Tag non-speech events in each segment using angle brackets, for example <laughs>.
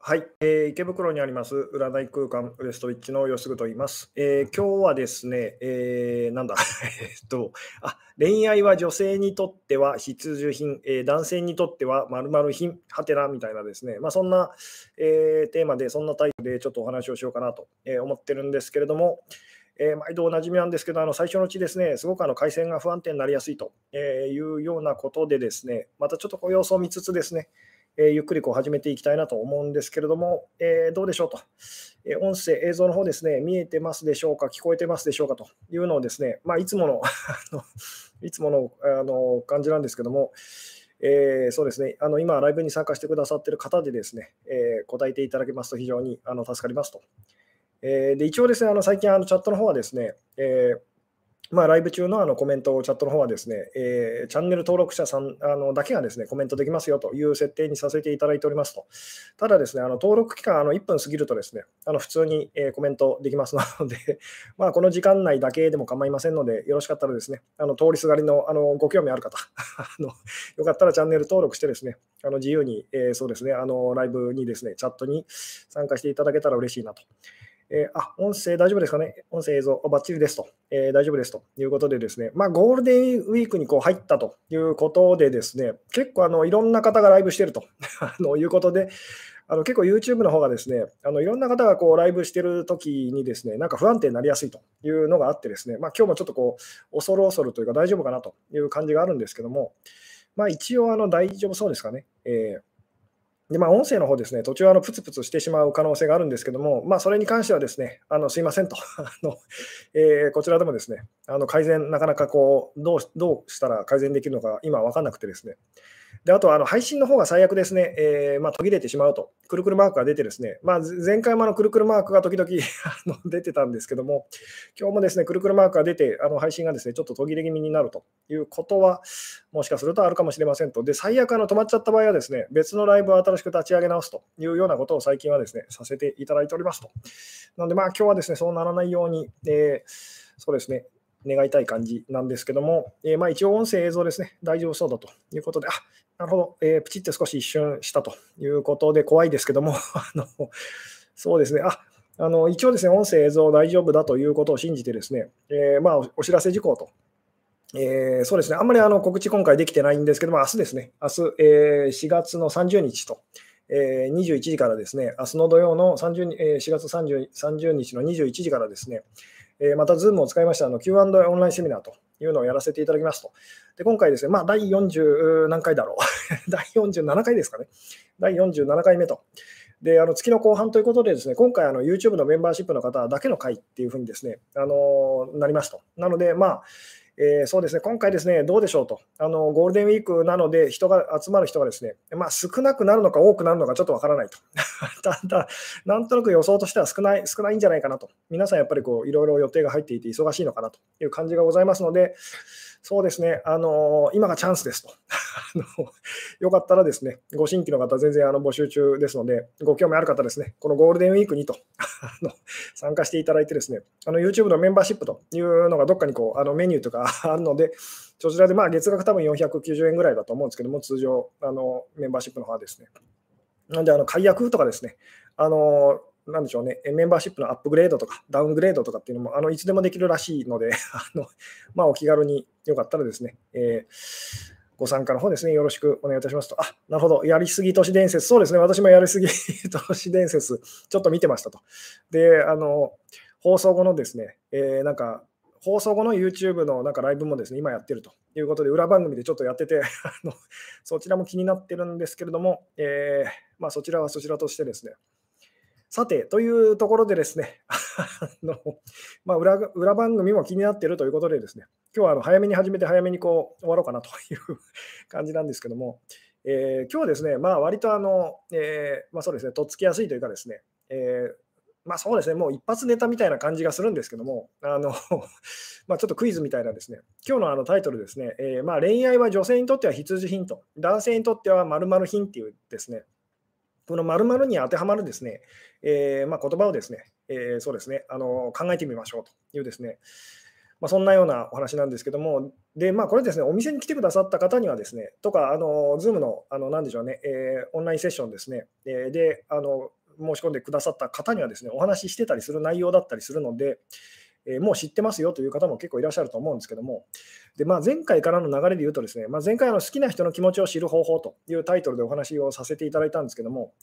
はい、えー、池袋にあります占い空間ウエストウィッチの吉ぐと言います。えー、今日はですね、えー、なんだ、<laughs> えっと、あ、恋愛は女性にとっては必需品、えー、男性にとっては〇〇品、はてなみたいなですね、まあ、そんな、えー、テーマで、そんなタイプでちょっとお話をしようかなと思ってるんですけれども、えー、毎度おなじみなんですけど、あの最初のうちですね、すごくあの回線が不安定になりやすいというようなことでですね、またちょっとこう様子を見つつですね、えゆっくりこう始めていきたいなと思うんですけれども、え、どうでしょうと、え音声、映像の方ですね、見えてますでしょうか、聞こえてますでしょうかというのをですね、まあ、いつもの <laughs> いつものあの感じなんですけども、えー、そうですね、あの今、ライブに参加してくださっている方でですね、えー、答えていただけますと非常にあの助かりますと。えー、で一応ですね、あの最近あのチャットの方はですね、えーまあ、ライブ中のあのコメント、チャットの方はですね、えー、チャンネル登録者さんあのだけがですねコメントできますよという設定にさせていただいておりますと。ただですね、あの登録期間あの1分過ぎるとですね、あの普通に、えー、コメントできますので、<laughs> まあ、この時間内だけでも構いませんので、よろしかったらですね、あの通りすがりのあのご興味ある方 <laughs> あの、よかったらチャンネル登録してですね、あの自由に、えー、そうですね、あのライブにですね、チャットに参加していただけたら嬉しいなと。えー、あ、音声大丈夫ですかね？音声映像バッチリですと、えー、大丈夫ですと。いうことでですね、まあ、ゴールデンウィークにこう入ったということでですね、結構あのいろんな方がライブしてると。<laughs> いうことで、あの結構 YouTube の方がですね、あのいろんな方がこうライブしてるときにですね、なんか不安定になりやすいと。いうのがあってですね、まあ、今日もちょっとこう、恐る恐るというか大丈夫かなという感じがあるんですけども、まあ、一応あの大丈夫そうですかね。えーで、まあ、音声の方ですね、途中あのプツプツしてしまう可能性があるんですけども、まあ、それに関してはですね、あのすいませんと <laughs> あの、えー、こちらでもですね、あの改善、なかなかこうどう、どうしたら改善できるのか、今分かんなくてですね、であとあの配信の方が最悪ですね、えー、まあ、途切れてしまうと、くるくるマークが出てですね、まあ、前回もあのくるくるマークが時々 <laughs> あの出てたんですけども、今日もですね、くるくるマークが出て、あの配信がですね、ちょっと途切れ気味になると。いうことは、もしかするとあるかもしれませんと。で、最悪あの止まっちゃった場合はですね、別のライブを新しく立ち上げ直すと。いうようなことを最近はですね、させていただいておりますと。なので、まあ今日はですね、そうならないように、えー、そうですね、願いたい感じなんですけども、えー、まあ一応音声映像ですね、大丈夫そうだと。いうことで、あなるほど、えー、プチって少し一瞬したということで怖いですけども、<laughs> あのそうですね、ああの一応ですね、音声映像大丈夫だということを信じてですね、えー、まあ、お知らせ事項と。えー、そうですね、あんまりあの告知今回できてないんですけども、明日ですね、明日、えー、4月の30日と、えー、21時からですね、明日の土曜の30、えー、4月 30, 30日の21時からですね、え、また Zoom を使いましたあの Q&A オンラインセミナーと。いうのをやらせていただきますと。で今回ですね、まあ、第40何回だろう。<laughs> 第47回ですかね。第47回目と。で、あの月の後半ということで、ですね今回あの、YouTube のメンバーシップの方だけの回っていうふうにですね、あのなりますと。なので、まあ、えー、そうですね、今回ですね、どうでしょうと。あのゴールデンウィークなので、人が集まる人がですね、まあ、少なくなるのか多くなるのかちょっとわからないと。<laughs> ただ、なんとなく予想としては少ない少ないんじゃないかなと。皆さんやっぱりこういろいろ予定が入っていて忙しいのかなという感じがございますので、そうですね、あの今がチャンスですと。<laughs> よかったらですね、ご新規の方、全然あの募集中ですので、ご興味ある方ですね、このゴールデンウィークにと <laughs> 参加していただいてですね、の YouTube のメンバーシップというのがどっかにこうあのメニューとか <laughs> あるので、そちらでまあ月額多分490円ぐらいだと思うんですけども、通常あのメンバーシップの方はですね。なんで、あの解約とかですね、あのなんでしょうね、メンバーシップのアップグレードとかダウングレードとかっていうのもあのいつでもできるらしいので、<laughs> あのまあ、お気軽によかったらですね、えー、ご参加の方ですね、よろしくお願いいたしますと。あ、なるほど、やりすぎ都市伝説、そうですね、私もやりすぎ都市伝説、ちょっと見てましたと。で、あの放送後のですね、えー、なんか、放送後の YouTube のなんかライブもですね、今やってると。いうことで、裏番組でちょっとやってて <laughs> あの、そちらも気になってるんですけれども、えー、まあ、そちらはそちらとしてですね、さて、というところでですね、<laughs> あのまあ裏、裏番組も気になっているということでですね、今日はあの早めに始めて早めにこう終わろうかなという感じなんですけども、えー、今日はですね、まあ、割とあの、えー、まあ、そうですね、とっつきやすいというかですね、えー、まあ、そうですね、もう一発ネタみたいな感じがするんですけども、あの <laughs> まあちょっとクイズみたいなですね、今日のあのタイトルですね、えー、まあ恋愛は女性にとっては必需品と、男性にとっては〇〇品っていうですね、この〇〇に当てはまるですね、えー、まあ、言葉をですね、えー、そうですねあの考えてみましょうというですね、まあ、そんなようなお話なんですけども、で、まあ、これですね、お店に来てくださった方にはですね、とか、あの、ズームの、あの、なんでしょうね、えー、オンラインセッションですね、えー、で、あの、申し込んでくださった方にはですね、お話ししてたりする内容だったりするので、えー、もう知ってますよという方も結構いらっしゃると思うんですけども、でまあ、前回からの流れで言うとですね、まあ、前回の好きな人の気持ちを知る方法というタイトルでお話をさせていただいたんですけども、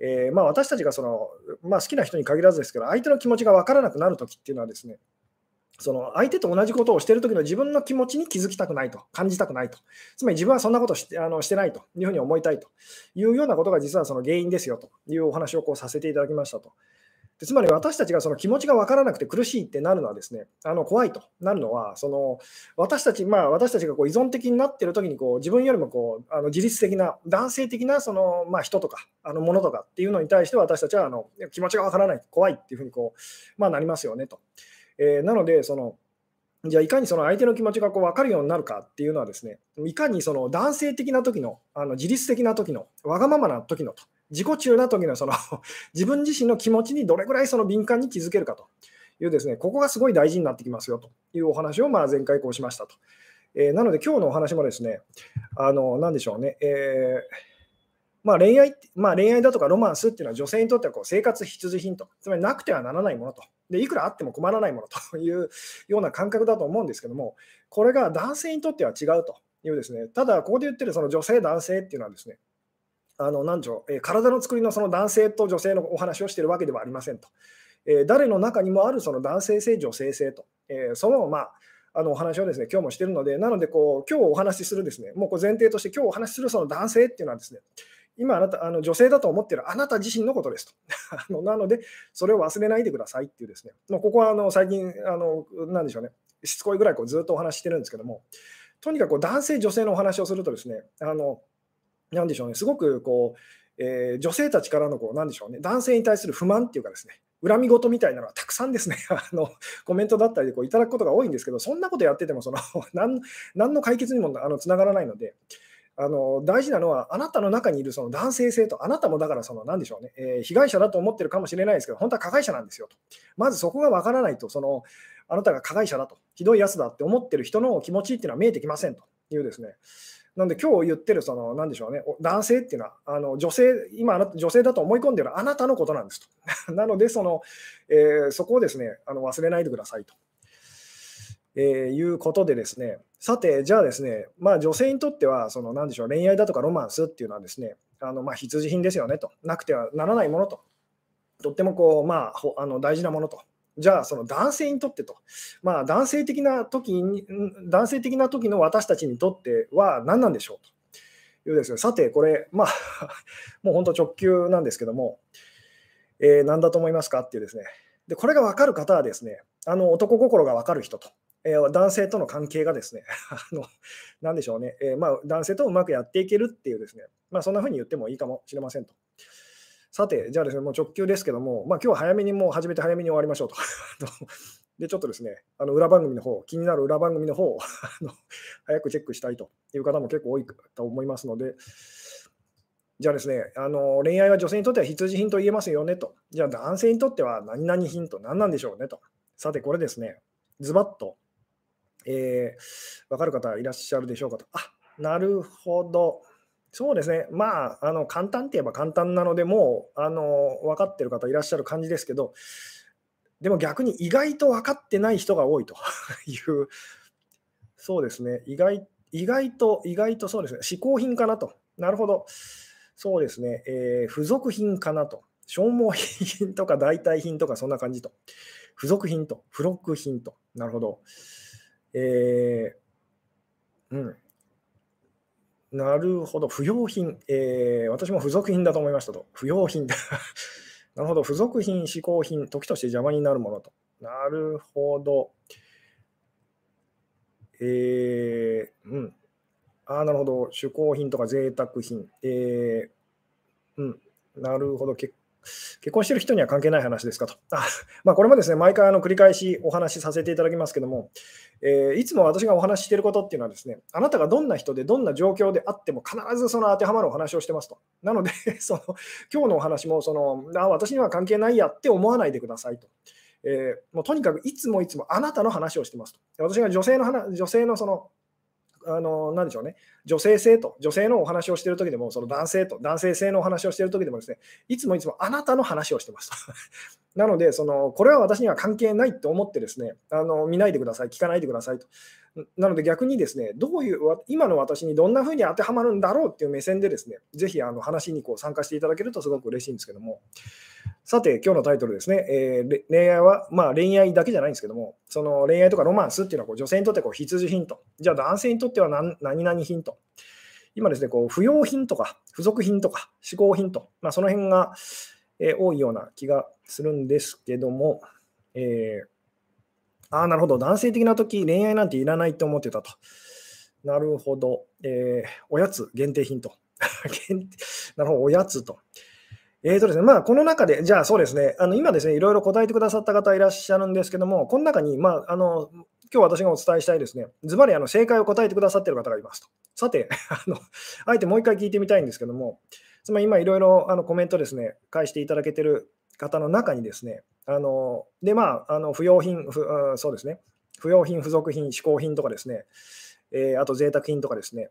えー、まあ、私たちがその、まあ、好きな人に限らずですけど、相手の気持ちが分からなくなるときっていうのはですね、その相手と同じことをしているときの自分の気持ちに気づきたくないと、感じたくないと、つまり自分はそんなことしてあのしてないというふうに思いたいというようなことが実はその原因ですよというお話をこうさせていただきましたと。でつまり私たちがその気持ちが分からなくて苦しいってなるのはですね、あの怖いとなるのは、その私たち、まあ、私たちがこう依存的になっているときにこう自分よりもこうあの自律的な、男性的なその、まあ、人とかあのものとかっていうのに対して私たちはあの気持ちが分からない、怖いっていうふうにこう、まあ、なりますよねと。えー、なので、そのじゃあいかにその相手の気持ちがこう分かるようになるかっていうのはですね、いかにその男性的な時の、あの自律的な時の、わがままな時のと、自己中な時のその <laughs> 自分自身の気持ちにどれぐらいその敏感に気づけるかというですね、ここがすごい大事になってきますよというお話をまあ前回こうしましたと。えー、なので今日のお話もですね、あの、なんでしょうね、えーまあ、恋愛、まあ、恋愛だとかロマンスっていうのは女性にとってはこう生活必需品と、つまりなくてはならないものとで、いくらあっても困らないものというような感覚だと思うんですけども、これが男性にとっては違うというですね、ただ、ここで言ってるその女性、男性っていうのはですね、あの何でしょう、え体の作りのその男性と女性のお話をしているわけではありませんと。え誰の中にもあるその男性性、女性性と、えそのまあ、あのお話をですね今日もしているので、なのでこう、今日お話しするですね、もうこう前提として、今日お話しするその男性っていうのはですね、今あなた、あの女性だと思っているあなた自身のことですと。<laughs> あのなので、それを忘れないでくださいっていうですね、もうここはあの最近、あのなんでしょうね、しつこいぐらいこうずっとお話ししてるんですけども、とにかく男性、女性のお話をするとですね、あのなんでしょうね、すごくこう、えー、女性たちからのこう、なんでしょうね、男性に対する不満っていうかですね、恨み事みたいなのはたくさんですね、<laughs> あのコメントだったりでこういただくことが多いんですけど、そんなことやっててもその何、<laughs> 何の解決にもあのつながらないので、あの大事なのは、あなたの中にいるその男性性と、あなたもだからその、なんでしょうね、えー、被害者だと思ってるかもしれないですけど、本当は加害者なんですよと。まずそこがわからないと、その、あなたが加害者だと、ひどいやつだって思ってる人の気持ちっていうのは見えてきませんと。いうですね。なんで今日言ってる、その、なんでしょうね、男性っていうのは、あの女性、今あなた、女性だと思い込んでるあなたのことなんですと。<laughs> なので、その、えー、そこをですね、あの忘れないでくださいと。えー、いうことでですね、さて、じゃあですね、まあ、女性にとっては、その何でしょう、恋愛だとかロマンスっていうのはですね、あのまあ必需品ですよねと、なくてはならないものと、とってもこう、まあ、あの大事なものと。じゃあ、その男性にとってと、まあ、男性的な時に、男性的な時の私たちにとっては何なんでしょうと。いうですね、さて、これ、まあ、<laughs> もう本当直球なんですけども、えー、何だと思いますかっていうですね、でこれが分かる方はですね、あの男心が分かる人と。えー、男性との関係がですね、<laughs> あのなんでしょうね、えー、まあ、男性とうまくやっていけるっていうですね、まあ、そんな風に言ってもいいかもしれませんと。さて、じゃあですね、もう直球ですけども、まあ、今日は早めにもう始めて早めに終わりましょうと。<laughs> で、ちょっとですね、あの裏番組の方、気になる裏番組の方 <laughs> を早くチェックしたいという方も結構多いと思いますので、じゃあですね、あの恋愛は女性にとっては必需品と言えますよねと。じゃあ男性にとっては何々品と何なんでしょうねと。さて、これですね、ズバッとえー、分かる方いらっしゃるでしょうかと。あなるほど。そうですね。まあ、あの簡単って言えば簡単なので、もうあの分かってる方いらっしゃる感じですけど、でも逆に意外と分かってない人が多いと <laughs> いう、そうですね。意外意外と、意外とそうですね。嗜好品かなと。なるほど。そうですね。えー、付属品かなと。消耗品とか代替品とかそんな感じと。付属品と、付録品と。なるほど。えー、うん。なるほど、不要品、えー、私も付属品だと思いましたと。不要品。<laughs> なるほど、付属品、嗜好品、時として邪魔になるものと。なるほど。えー、うん。ああ、なるほど、嗜好品とか贅沢品。えー、うん。なるほど、結結婚してる人には関係ない話ですかと。あまあ、これもですね、毎回あの繰り返しお話しさせていただきますけども、えー、いつも私がお話ししていることっていうのはですね、あなたがどんな人でどんな状況であっても必ずその当てはまるお話をしてますと。なので、<laughs> その今日のお話もそのあ、私には関係ないやって思わないでくださいと。えー、もうとにかくいつもいつもあなたの話をしてますと。私が女性の話女性のそのあの、なでしょうね、女性性と、女性のお話をしている時でも、その男性と、男性性のお話をしている時でもですね、いつもいつもあなたの話をしてます。<laughs> なので、その、これは私には関係ないと思ってですね、あの、見ないでください、聞かないでくださいと。なので逆にですね、どういう、今の私にどんなふうに当てはまるんだろうっていう目線でですね、ぜひあの話にこう参加していただけるとすごく嬉しいんですけども、さて、今日のタイトルですね、えー、恋愛は、まあ恋愛だけじゃないんですけども、その恋愛とかロマンスっていうのはこう女性にとってこう必需品と、じゃあ男性にとっては何何々品と、今ですね、こう不要品とか付属品とか嗜好品と、まあ、その辺が、えー、多いような気がするんですけども、えーああ、なるほど。男性的な時、恋愛なんていらないと思ってたと。なるほど。えー、おやつ限定品と。<laughs> なるほど、おやつと。えーとですね、まあ、この中で、じゃあそうですね、あの今ですね、いろいろ答えてくださった方いらっしゃるんですけども、この中に、まあ、あの今日私がお伝えしたいですね、ズバリあの正解を答えてくださっている方がいますと。さて、<laughs> あのあえてもう一回聞いてみたいんですけども、つまり今いろいろあのコメントですね、返していただけてる方の中にですね、あので、まあ、あの不用品不、そうですね、不用品、付属品、嗜好品とかですね、えー、あと贅沢品とかですね、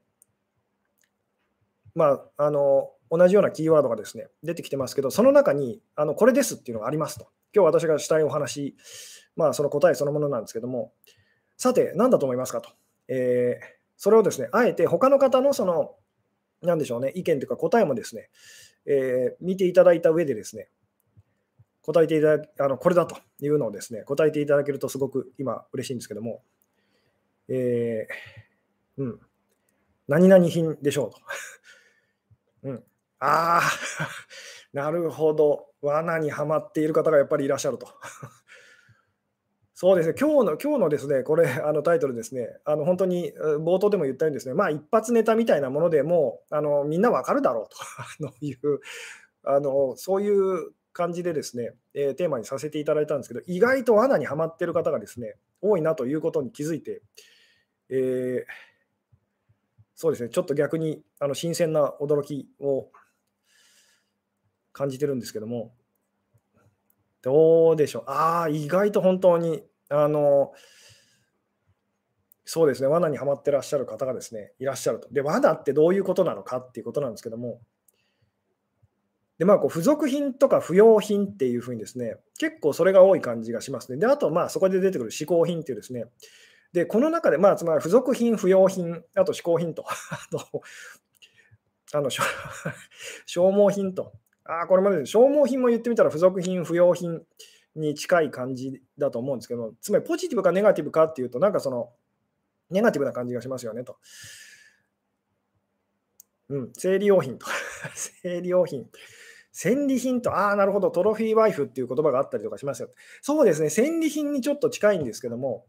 まあ、あの同じようなキーワードがですね出てきてますけど、その中にあのこれですっていうのがありますと。今日私がしたいお話、まあ、その答えそのものなんですけども、さて、何だと思いますかと。えー、それをですね、あえて他の方のその、なんでしょうね、意見というか答えもですね、えー、見ていただいた上でですね、答えていただあのこれだというのをですね、答えていただけるとすごく今嬉しいんですけども、えー、うん、何々品でしょうと。<laughs> うん、ああ、<laughs> なるほど、罠にはまっている方がやっぱりいらっしゃると。<laughs> そうですね、今日の今日のですね、これ、あのタイトルですね、あの本当に冒頭でも言ったようにですね、まあ、一発ネタみたいなものでもうあのみんなわかるだろうと。いうあの、そういう感じでですね、えー、テーマにさせていただいたんですけど、意外と罠にはまっている方がですね、多いなということに気づいて、えー、そうですね、ちょっと逆にあの新鮮な驚きを感じてるんですけども、どうでしょう。ああ、意外と本当に、あの、そうですね、罠にはまってらっしゃる方がですね、いらっしゃると。で、罠ってどういうことなのかっていうことなんですけども、で、まあ、こう付属品とか不要品っていうふうにですね、結構それが多い感じがしますね。で、あと、まあ、そこで出てくる嗜好品っていうですね、で、この中で、まあ、つまり付属品、不要品、あと嗜好品と、<laughs> あと、あの、<laughs> 消耗品と、ああこれまで消耗品も言ってみたら付属品、不要品に近い感じだと思うんですけど、つまりポジティブかネガティブかっていうと、なんかその、ネガティブな感じがしますよねと。うん、生理用品と。<laughs> 生理用品。戦利品と、ああ、なるほど、トロフィーワイフっていう言葉があったりとかしますよ。そうですね、戦利品にちょっと近いんですけども、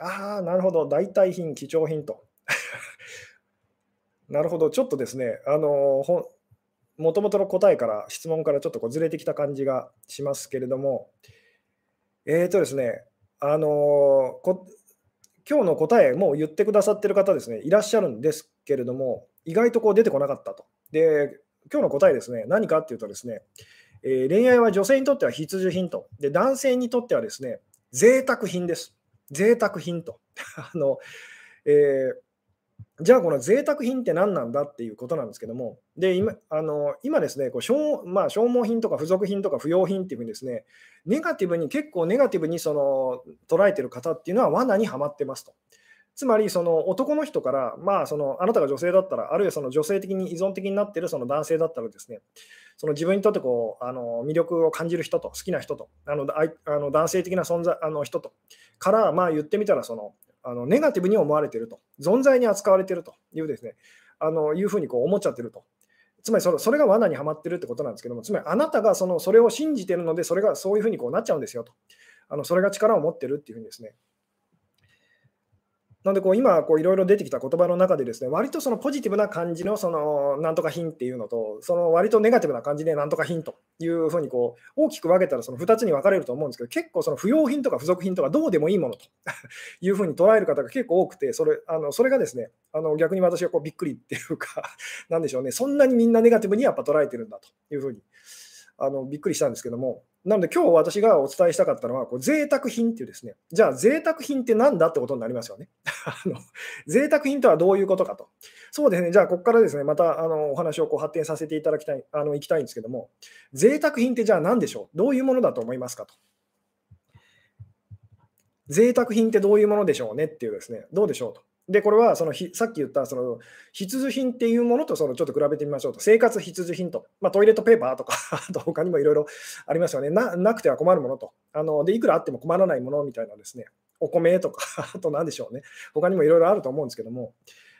ああ、なるほど、代替品、貴重品と。<laughs> なるほど、ちょっとですね、あのほもともとの答えから、質問からちょっとこうずれてきた感じがしますけれども、えっ、ー、とですね、あのこ今日の答えもう言ってくださってる方ですね、いらっしゃるんですけれども、意外とこう出てこなかったと。で、今日の答えですね、何かっていうとですね、えー、恋愛は女性にとっては必需品と、で男性にとってはですね、贅沢品です。贅沢品と。<laughs> あのえー、じゃあ、この贅沢品って何なんだっていうことなんですけども、で今あの今ですねこう消、まあ、消耗品とか付属品とか不要品っていうふうにですね、ネガティブに、結構ネガティブにその捉えてる方っていうのは罠にはまってますと。つまりその男の人から、まあ、そのあなたが女性だったら、あるいはその女性的に依存的になっているその男性だったらですね、その自分にとってこうあの魅力を感じる人と、好きな人と、あのあの男性的な存在あの人と、から、まあ、言ってみたらそのあの、ネガティブに思われていると、存在に扱われているというですね、あのいうふうにこう思っちゃってると。つまりそれそれが罠にはまってるってことなんですけども、つまりあなたがそのそれを信じてるので、それがそういうふうにこうなっちゃうんですよと。あのそれが力を持ってるっていうふうにですね、なのでこう今いろいろ出てきた言葉の中でですね割とそのポジティブな感じのそのなんとか品っていうのとその割とネガティブな感じでなんとか品というふうにこう大きく分けたらその2つに分かれると思うんですけど結構その不要品とか付属品とかどうでもいいものというふうに捉える方が結構多くてそれあのそれがですねあの逆に私はこうびっくりっていうかなんでしょうね。そんなにみんなネガティブにやっぱ捉えてるんだというふうにあのびっくりしたんですけどもなので今日私がお伝えしたかったのは、こう贅沢品っていうですね、じゃあ贅沢品って何だってことになりますよね。<laughs> あの贅沢品とはどういうことかと。そうですね、じゃあここからですね、またあのお話をこう発展させていただきたい、あのいきたいんですけども、贅沢品ってじゃあ何でしょう？どういうものだと思いますかと。贅沢品ってどういうものでしょうねっていうですね、どうでしょうと。で、これはそのさっき言ったその必需品っていうものとそのちょっと比べてみましょうと。生活必需品と。まあ、トイレットペーパーとか <laughs> あと他にもいろいろありますよねな。なくては困るものと。あので、いくらあっても困らないものみたいなですね。お米とか <laughs> あと何でしょうね。他にもいろいろあると思うんですけども。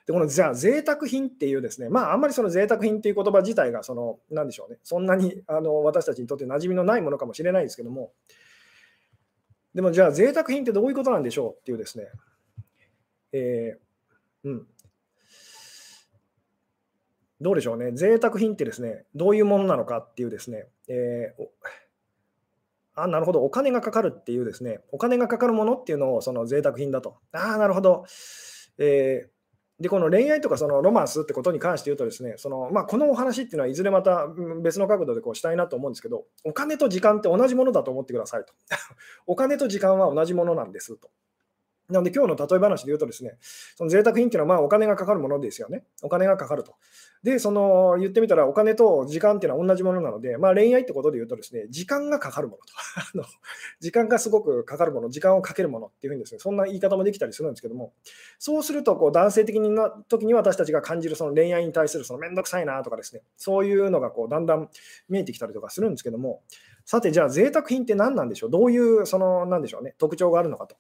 で、このじゃあ贅沢品っていうですね、まああんまりその贅沢品っていう言葉自体がその、何でしょうね。そんなにあの私たちにとって馴染みのないものかもしれないですけども。でもじゃあ贅沢品ってどういうことなんでしょうっていうですね。えーうん。どうでしょうね。贅沢品ってですね、どういうものなのかっていうですね、えー、あ、なるほど、お金がかかるっていうですね、お金がかかるものっていうのをその贅沢品だと。ああ、なるほど。えー、で、この恋愛とかそのロマンスってことに関して言うとですね、そのまあ、このお話っていうのはいずれまた別の角度でこうしたいなと思うんですけど、お金と時間って同じものだと思ってくださいと。<laughs> お金と時間は同じものなんですと。なので、今日の例え話で言うとですね、その贅沢品っていうのはまあお金がかかるものですよね。お金がかかると。で、その言ってみたらお金と時間っていうのは同じものなので、まあ恋愛ってことで言うとですね、時間がかかるものと。<laughs> あの時間がすごくかかるもの、時間をかけるものっていうふうにですね、そんな言い方もできたりするんですけども、そうするとこう男性的な時に私たちが感じるその恋愛に対するそのめんどくさいなとかですね、そういうのがこうだんだん見えてきたりとかするんですけども、さてじゃあ贅沢品って何なんでしょう？どういうその何でしょうね、特徴があるのかと。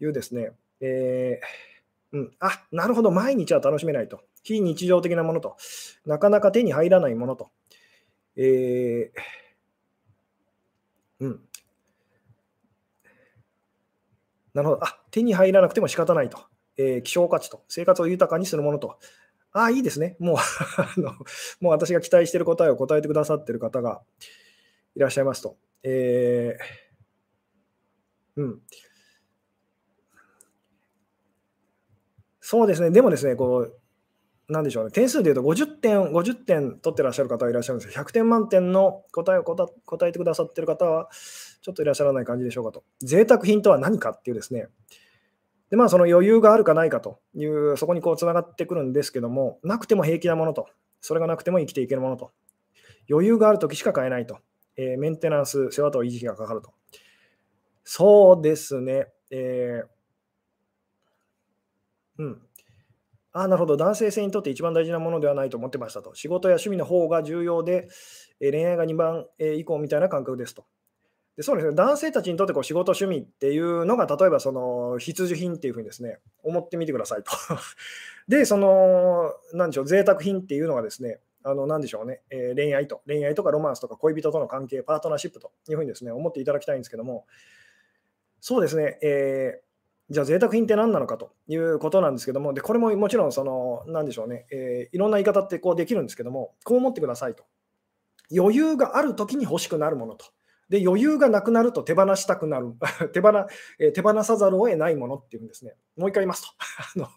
いうですね、えー、うん、あなるほど、毎日は楽しめないと。非日常的なものと。なかなか手に入らないものと。えー、うん。なるほど。あ手に入らなくても仕方ないと。えー、希少価値と。生活を豊かにするものと。ああ、いいですね。もう <laughs> あの、もう私が期待している答えを答えてくださっている方がいらっしゃいますと。えー、うん。そうですね、でもですね、こう、なんでしょうね、点数でいうと50点、50点取ってらっしゃる方はいらっしゃるんですけど、100点満点の答えを答えてくださってる方は、ちょっといらっしゃらない感じでしょうかと。贅沢品とは何かっていうですね、で、まあ、その余裕があるかないかという、そこにこうつながってくるんですけども、なくても平気なものと、それがなくても生きていけるものと、余裕があるときしか買えないと、えー、メンテナンス、世話と維持費がかかると。そうですね、えーうん。ああ、なるほど。男性性にとって一番大事なものではないと思ってましたと。仕事や趣味の方が重要で、え恋愛が2番、え以降みたいな感覚ですと。でそうですね、男性たちにとってこう仕事、趣味っていうのが、例えばその必需品っていうふうにですね、思ってみてくださいと。<laughs> で、その、なんでしょう、贅沢品っていうのがですね、あの、なんでしょうね、えー、恋愛と、恋愛とかロマンスとか恋人との関係、パートナーシップというふうにですね、思っていただきたいんですけども、そうですね、えーじゃあ贅沢品って何なのかということなんですけども、でこれももちろんその、なんでしょうね、えー、いろんな言い方ってこうできるんですけども、こう思ってくださいと。余裕があるときに欲しくなるものと。で、余裕がなくなると手放したくなる、<laughs> 手放えー、手放さざるを得ないものっていうんですね。もう一回言いますと。<laughs> あの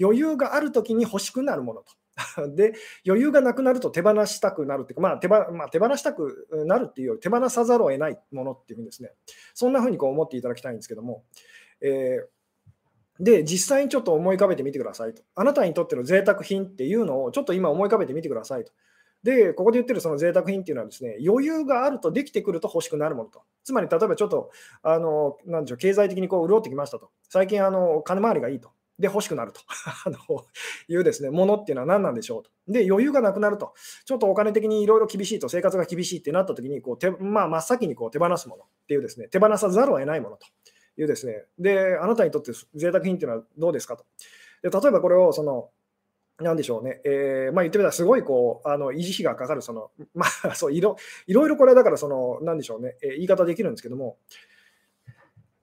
余裕があるときに欲しくなるものと。<laughs> で、余裕がなくなると手放したくなるっていうか、まあ手ばまあ、手放したくなるっていうより、手放さざるを得ないものっていうんですね。そんなふうにこう思っていただきたいんですけども、えーで、実際にちょっと思い浮かべてみてくださいと。あなたにとっての贅沢品っていうのをちょっと今思い浮かべてみてくださいと。で、ここで言ってるその贅沢品っていうのはですね、余裕があるとできてくると欲しくなるものと。つまり、例えばちょっと、あの、なんでしょう、経済的にこう潤ってきましたと。最近、あの、金回りがいいと。で、欲しくなると <laughs> あのいうですね、ものっていうのは何なんでしょうと。で、余裕がなくなると。ちょっとお金的にいろいろ厳しいと、生活が厳しいってなった時に、こう手まあ、真っ先にこう手放すものっていうですね、手放さざるを得ないものと。いうですね、で、あなたにとって贅沢品っていうのはどうですかと。で例えばこれをその、なんでしょうね、えー、まあ、言ってみたら、すごいこうあの維持費がかかる、その <laughs> まあ、そういろいろいろこれだから、そのなんでしょうね、えー、言い方できるんですけども、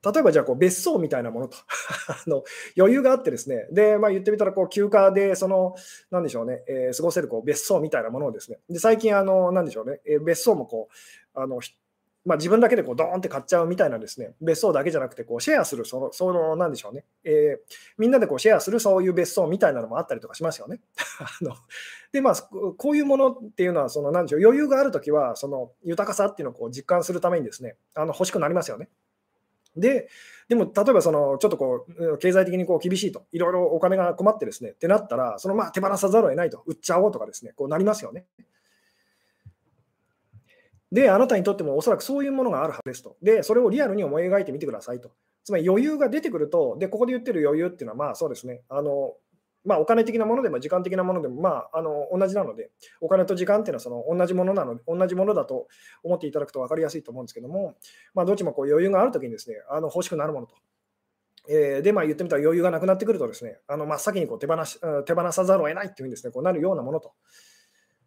例えばじゃあこう別荘みたいなものと。<laughs> あの余裕があってですね、で、まあ、言ってみたらこう休暇でその、なんでしょうね、えー、過ごせるこう別荘みたいなものをですね、で最近あの、なんでしょうね、えー、別荘もこうあのまあ、自分だけでこうドーンって買っちゃうみたいなですね、別荘だけじゃなくて、こうシェアする、その、その、なんでしょうね、えー、みんなでこうシェアするそういう別荘みたいなのもあったりとかしますよね。<laughs> あので、まあ、こういうものっていうのは、その、なんでしょう、余裕があるときは、その豊かさっていうのをこう実感するためにですね、あの欲しくなりますよね。で、でも例えばそのちょっとこう経済的にこう厳しいと、いろいろお金が困ってですねってなったら、そのまあ手放さざるを得ないと、売っちゃおうとかですね、こうなりますよね。で、あなたにとってもおそらくそういうものがあるはずですと。で、それをリアルに思い描いてみてくださいと。つまり余裕が出てくると、で、ここで言ってる余裕っていうのは、まあそうですね、あの、まあ、お金的なものでも時間的なものでも、まあ、あの同じなので、お金と時間っていうのはその同じものなので、同じものだと思っていただくと分かりやすいと思うんですけども、まあ、どっちもこう余裕があるときにですね、あの欲しくなるものと。えー、で、まあ、言ってみたら余裕がなくなってくるとですね、あの真っ先にこう手放し手放さざるを得ないっていうふうにですね、こうなるようなものと。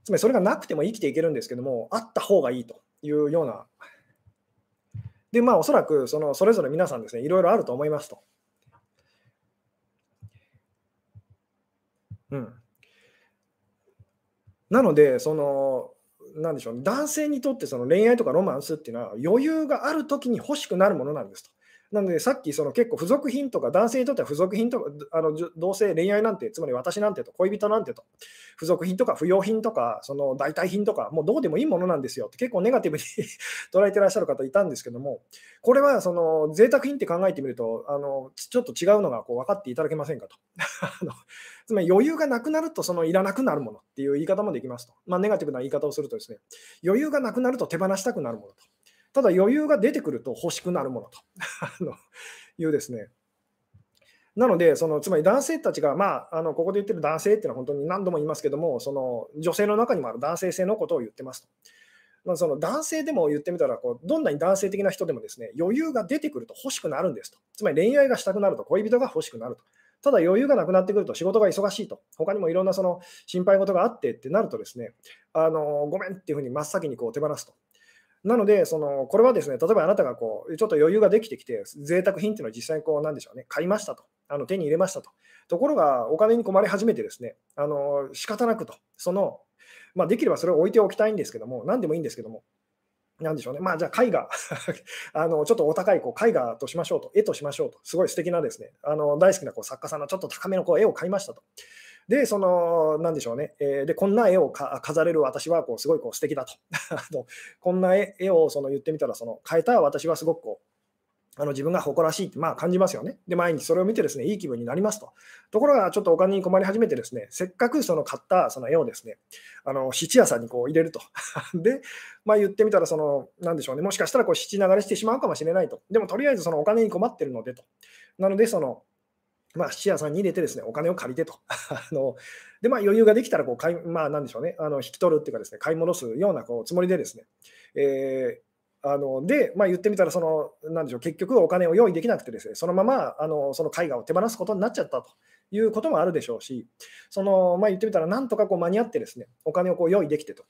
つまりそれがなくても生きていけるんですけども、あった方がいいというような。で、まあ、おそらくそのそれぞれ皆さんですね、いろいろあると思いますと。うん。なので、その、なんでしょう、男性にとってその恋愛とかロマンスっていうのは余裕があるときに欲しくなるものなんですと。なので、さっきその結構付属品とか、男性にとっては付属品とか、あの同性、恋愛なんて、つまり私なんてと、恋人なんてと、付属品とか不要品とか、その代替品とか、もうどうでもいいものなんですよって結構ネガティブに <laughs> 捉えてらっしゃる方いたんですけども、これはその贅沢品って考えてみると、あのちょっと違うのがこう分かっていただけませんかと。<laughs> つまり余裕がなくなるとそのいらなくなるものっていう言い方もできますと。まあ、ネガティブな言い方をするとですね、余裕がなくなると手放したくなるものと。ただ余裕が出てくると欲しくなるものと <laughs> いうですね。なので、そのつまり男性たちが、まあ、あのここで言ってる男性っていうのは本当に何度も言いますけども、その女性の中にもある男性性のことを言ってますと。まあ、その男性でも言ってみたらこう、どんなに男性的な人でもですね余裕が出てくると欲しくなるんですと。つまり恋愛がしたくなると、恋人が欲しくなると。ただ余裕がなくなってくると仕事が忙しいと、他にもいろんなその心配事があってってなるとですね、あのごめんっていうふうに真っ先にこう手放すと。なので、そのこれはですね、例えばあなたがこうちょっと余裕ができてきて、贅沢品っていうのは実際にこうなんでしょうね、買いましたと、あの手に入れましたと。ところが、お金に困り始めてですね、あの仕方なくと、その、まあ、できればそれを置いておきたいんですけども、何でもいいんですけども、なんでしょうね、まあ、じゃあ絵画。<laughs> あのちょっとお高いこう絵画としましょうと、絵としましょうと、すごい素敵なですね、あの大好きなこう作家さんのちょっと高めのこう絵を買いましたと。で、その、なんでしょうね、えー、で、こんな絵を飾れる私は、こう、すごいこう素敵だと。<laughs> こんな絵をその言ってみたら、その、変えた私はすごくこう、あの自分が誇らしいって、まあ、感じますよね。で、毎日それを見てですね、いい気分になりますと。ところが、ちょっとお金に困り始めてですね、せっかくその買ったその絵をですね、あの質屋さんにこう入れると。<laughs> で、まあ、言ってみたら、その、なんでしょうね、もしかしたらこう質流れしてしまうかもしれないと。でも、とりあえずそのお金に困ってるのでと。なので、その、まあ、質屋さんに入れてですね、お金を借りてと。<laughs> あので、まあ、余裕ができたらこう買い、まあ、なんでしょうね、あの引き取るっていうかですね、買い戻すようなこうつもりでですね、えー、あので、まあ、言ってみたら、その、なんでしょう、結局お金を用意できなくてですね、そのまま、あのその絵画を手放すことになっちゃったということもあるでしょうし、その、まあ、言ってみたら、なんとかこう間に合ってですね、お金をこう用意できてと。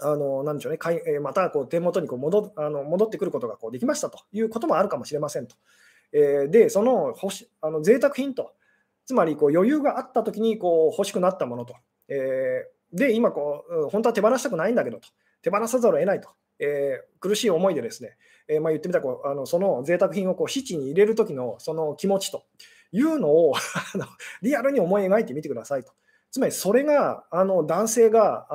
あのなんでしょうね、またこう手元にこう戻あの戻ってくることがこうできましたということもあるかもしれませんと。えー、で、その欲しあの贅沢品と、つまりこう余裕があったときにこう欲しくなったものと、えー、で、今こう、本当は手放したくないんだけどと、手放さざるを得ないと、えー、苦しい思いでですね、えまあ、言ってみたらこうあのその贅沢品をこう七に入れるときのその気持ちと。いうのを <laughs> リアルに思い描いてみてくださいと。つまりそれがあの男性が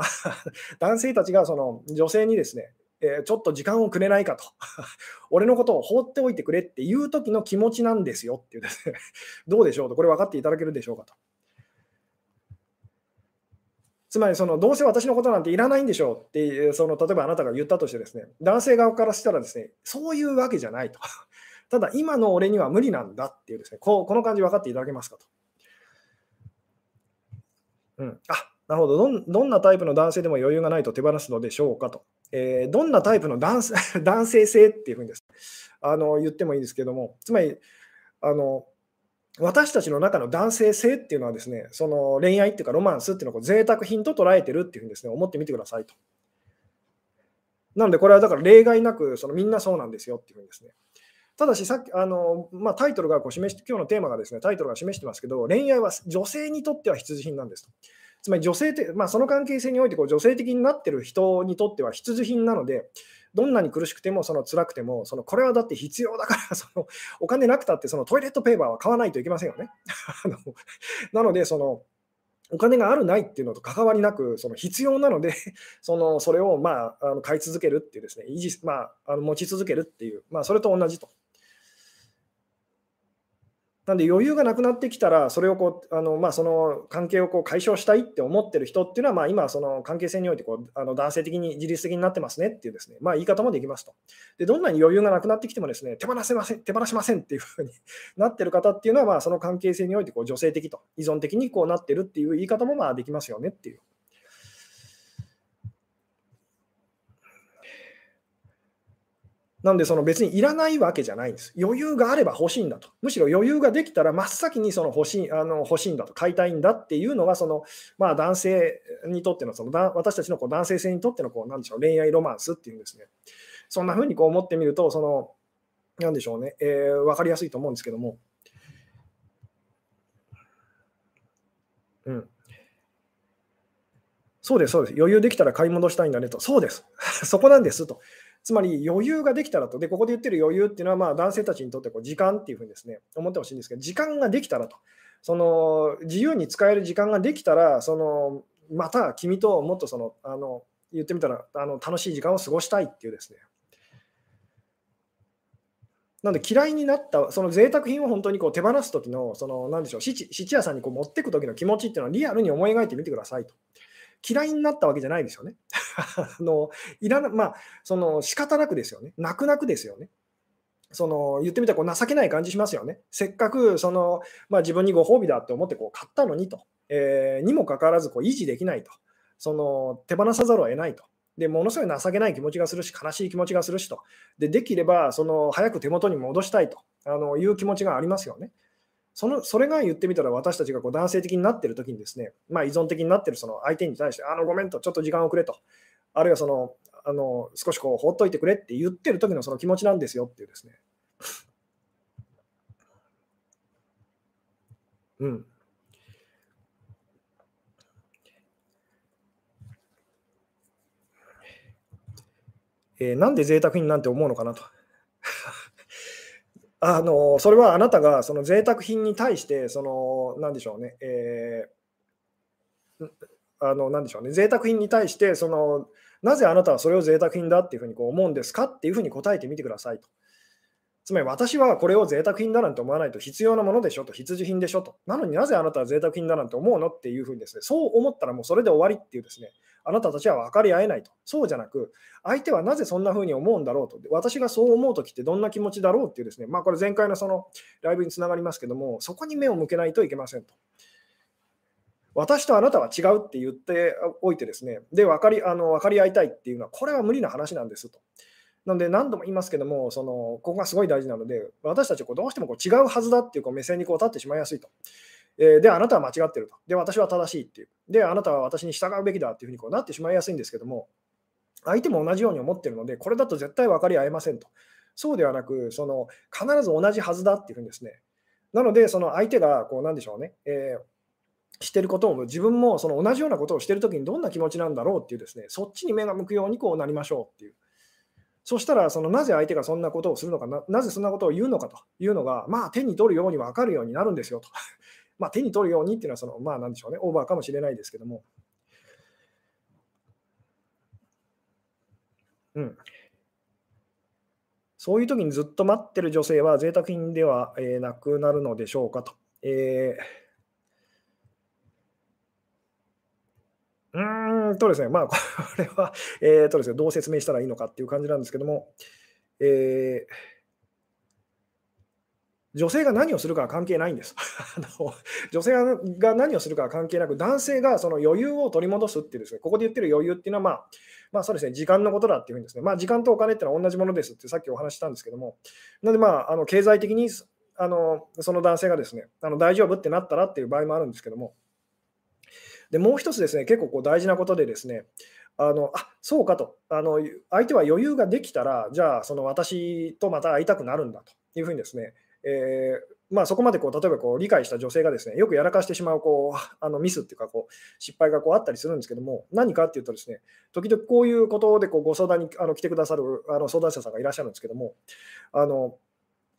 男性たちがその女性にですねえー、ちょっと時間をくれないかと <laughs> 俺のことを放っておいてくれっていう時の気持ちなんですよっていうですね <laughs> どうでしょうと、これ分かっていただけるでしょうかと。つまりその、どうせ私のことなんていらないんでしょうっていう、その例えばあなたが言ったとしてですね、男性側からしたらですね、そういうわけじゃないと。<laughs> ただ、今の俺には無理なんだっていうですね、こうこの感じ分かっていただけますかと。うん、あなるほどどん、どんなタイプの男性でも余裕がないと手放すのでしょうかと。えー、どんなタイプの男 <laughs> 男性性っていうふうにです、あの言ってもいいですけども、つまりあの、私たちの中の男性性っていうのはですね、その恋愛っていうかロマンスっていうのを贅沢品と捉えてるっていうふうにですね、思ってみてくださいと。なので、これはだから例外なく、そのみんなそうなんですよっていうふうにですね。ただし、さっきあの、まあ、タイトルがこう示して、今日のテーマがですね、タイトルが示してますけど、恋愛は女性にとっては必需品なんですと。つまり女性って、まあ、その関係性においてこう女性的になってる人にとっては必需品なので、どんなに苦しくても、その辛くても、そのこれはだって必要だから <laughs> そのお金なくたってそのトイレットペーパーは買わないといけませんよね。<laughs> なので、そのお金があるないっていうのと関わりなく、その必要なので <laughs> そのそれをまああの買い続けるっていうですね、維持まあ、あの持ち続けるっていう、まあ、それと同じと。なんで余裕がなくなってきたら、それをこうあの、まあ、その関係をこう解消したいって思ってる人っていうのは、まあ、今、その関係性においてこうあの男性的に自律的になってますねっていうですね、まあ、言い方もできますと。で、どんなに余裕がなくなってきてもですね、手放せません、手放しませんっていうふうに <laughs> なってる方っていうのは、まあ、その関係性においてこう女性的と、依存的にこうなってるっていう言い方もまあできますよねっていう。なんで、その別にいらないわけじゃないんです。余裕があれば欲しいんだと。むしろ余裕ができたら真っ先にその欲しいあの欲しいんだと、買いたいんだっていうのが、そのまあ、男性にとっての、その私たちのこう男性性にとってのこうなんでしょう恋愛ロマンスっていうんですね。そんな風にこう思ってみると、そのなんでしょうね、えー、分かりやすいと思うんですけども。うん。そうです、そうです。余裕できたら買い戻したいんだねと。そうです。<laughs> そこなんですと。つまり余裕ができたらと、で、ここで言ってる余裕っていうのは、まあ、男性たちにとってこう時間っていうふうにですね、思ってほしいんですけど、時間ができたらと、その自由に使える時間ができたら、そのまた君ともっとその、あの言ってみたらあの楽しい時間を過ごしたいっていうですね。なので嫌いになった、その贅沢品を本当にこう手放す時の、そのなんでしょう、質屋さんにこう持っていく時の気持ちっていうのはリアルに思い描いてみてくださいと。嫌いになったわけじゃないですよね。あのいらなまあ、その仕方なくですよね。泣く泣くですよね。その言ってみたらこう情けない感じしますよね。せっかくその、まあ、自分にご褒美だって思ってこう買ったのにと、えー、にもかかわらずこう維持できないと、その手放さざるを得ないと。でものすごい情けない気持ちがするし、悲しい気持ちがするしと。でできればその早く手元に戻したいとあのいう気持ちがありますよね。そのそれが言ってみたら私たちがこう男性的になってる時にですね、まあ、依存的になってるその相手に対して、あのごめんと、ちょっと時間をくれと、あるいはそのあの少しこう放っといてくれって言ってる時のその気持ちなんですよっていうですね。うん。えー、なんで贅沢品なんて思うのかなと。<laughs> あのそれはあなたがその贅沢品に対して、そのなんでしょうね、えー、あのなんでしょうね、贅沢品に対して、そのなぜあなたはそれを贅沢品だっていうふうにこう思うんですかっていうふうに答えてみてくださいと。つまり私はこれを贅沢品だなんて思わないと必要なものでしょと、必需品でしょと。なのになぜあなたは贅沢品だなんて思うのっていうふうにですね、そう思ったらもうそれで終わりっていうですね、あなたたちは分かり合えないと。そうじゃなく、相手はなぜそんな風に思うんだろうと。私がそう思うときってどんな気持ちだろうっていうですね、まあこれ前回のそのライブにつながりますけども、そこに目を向けないといけませんと。私とあなたは違うって言っておいてですね、で分かりあの分かり合いたいっていうのは、これは無理な話なんですと。なので何度も言いますけども、そのここがすごい大事なので、私たちはこうどうしてもこう違うはずだっていうこう目線にこう立ってしまいやすいと。えで、あなたは間違ってると。で、私は正しいっていう。で、あなたは私に従うべきだっていうふうにこうなってしまいやすいんですけども、相手も同じように思ってるので、これだと絶対分かり合えませんと。そうではなく、その必ず同じはずだっていうふうにですね。なので、その相手が、こう、なんでしょうね、えー、してることを、自分もその同じようなことをしてるときにどんな気持ちなんだろうっていうですね、そっちに目が向くようにこうなりましょうっていう。そしたら、そのなぜ相手がそんなことをするのかな、なぜそんなことを言うのかというのが、まあ手に取るように分かるようになるんですよと。<laughs> まあ、手に取るようにっていうのはその、まあ、なんでしょうね、オーバーかもしれないですけども。うん。そういう時にずっと待ってる女性は贅沢品では、なくなるのでしょうかと。えー、うーんとですね、まあ、<laughs> これは、えーとですね、どう説明したらいいのかっていう感じなんですけども、えー女性が何をするかは関係ないんです。<laughs> 女性が何をするかは関係なく、男性がその余裕を取り戻すっていうですね、ここで言ってる余裕っていうのは、まあ、まあそうですね、時間のことだっていうふうにですね、まあ時間とお金っていうのは同じものですってさっきお話したんですけども、なのでまあ、あの経済的にあのその男性がですね、あの大丈夫ってなったらっていう場合もあるんですけども、でもう一つですね、結構こう大事なことでですね、あのあそうかとあの、相手は余裕ができたら、じゃあ、その私とまた会いたくなるんだというふうにですね、えー、まあ、そこまでこう例えばこう理解した女性がですねよくやらかしてしまうこうあのミスっていうかこう失敗がこうあったりするんですけども何かっていうとですね時々こういうことでこうご相談にあの来てくださるあの相談者さんがいらっしゃるんですけどもあの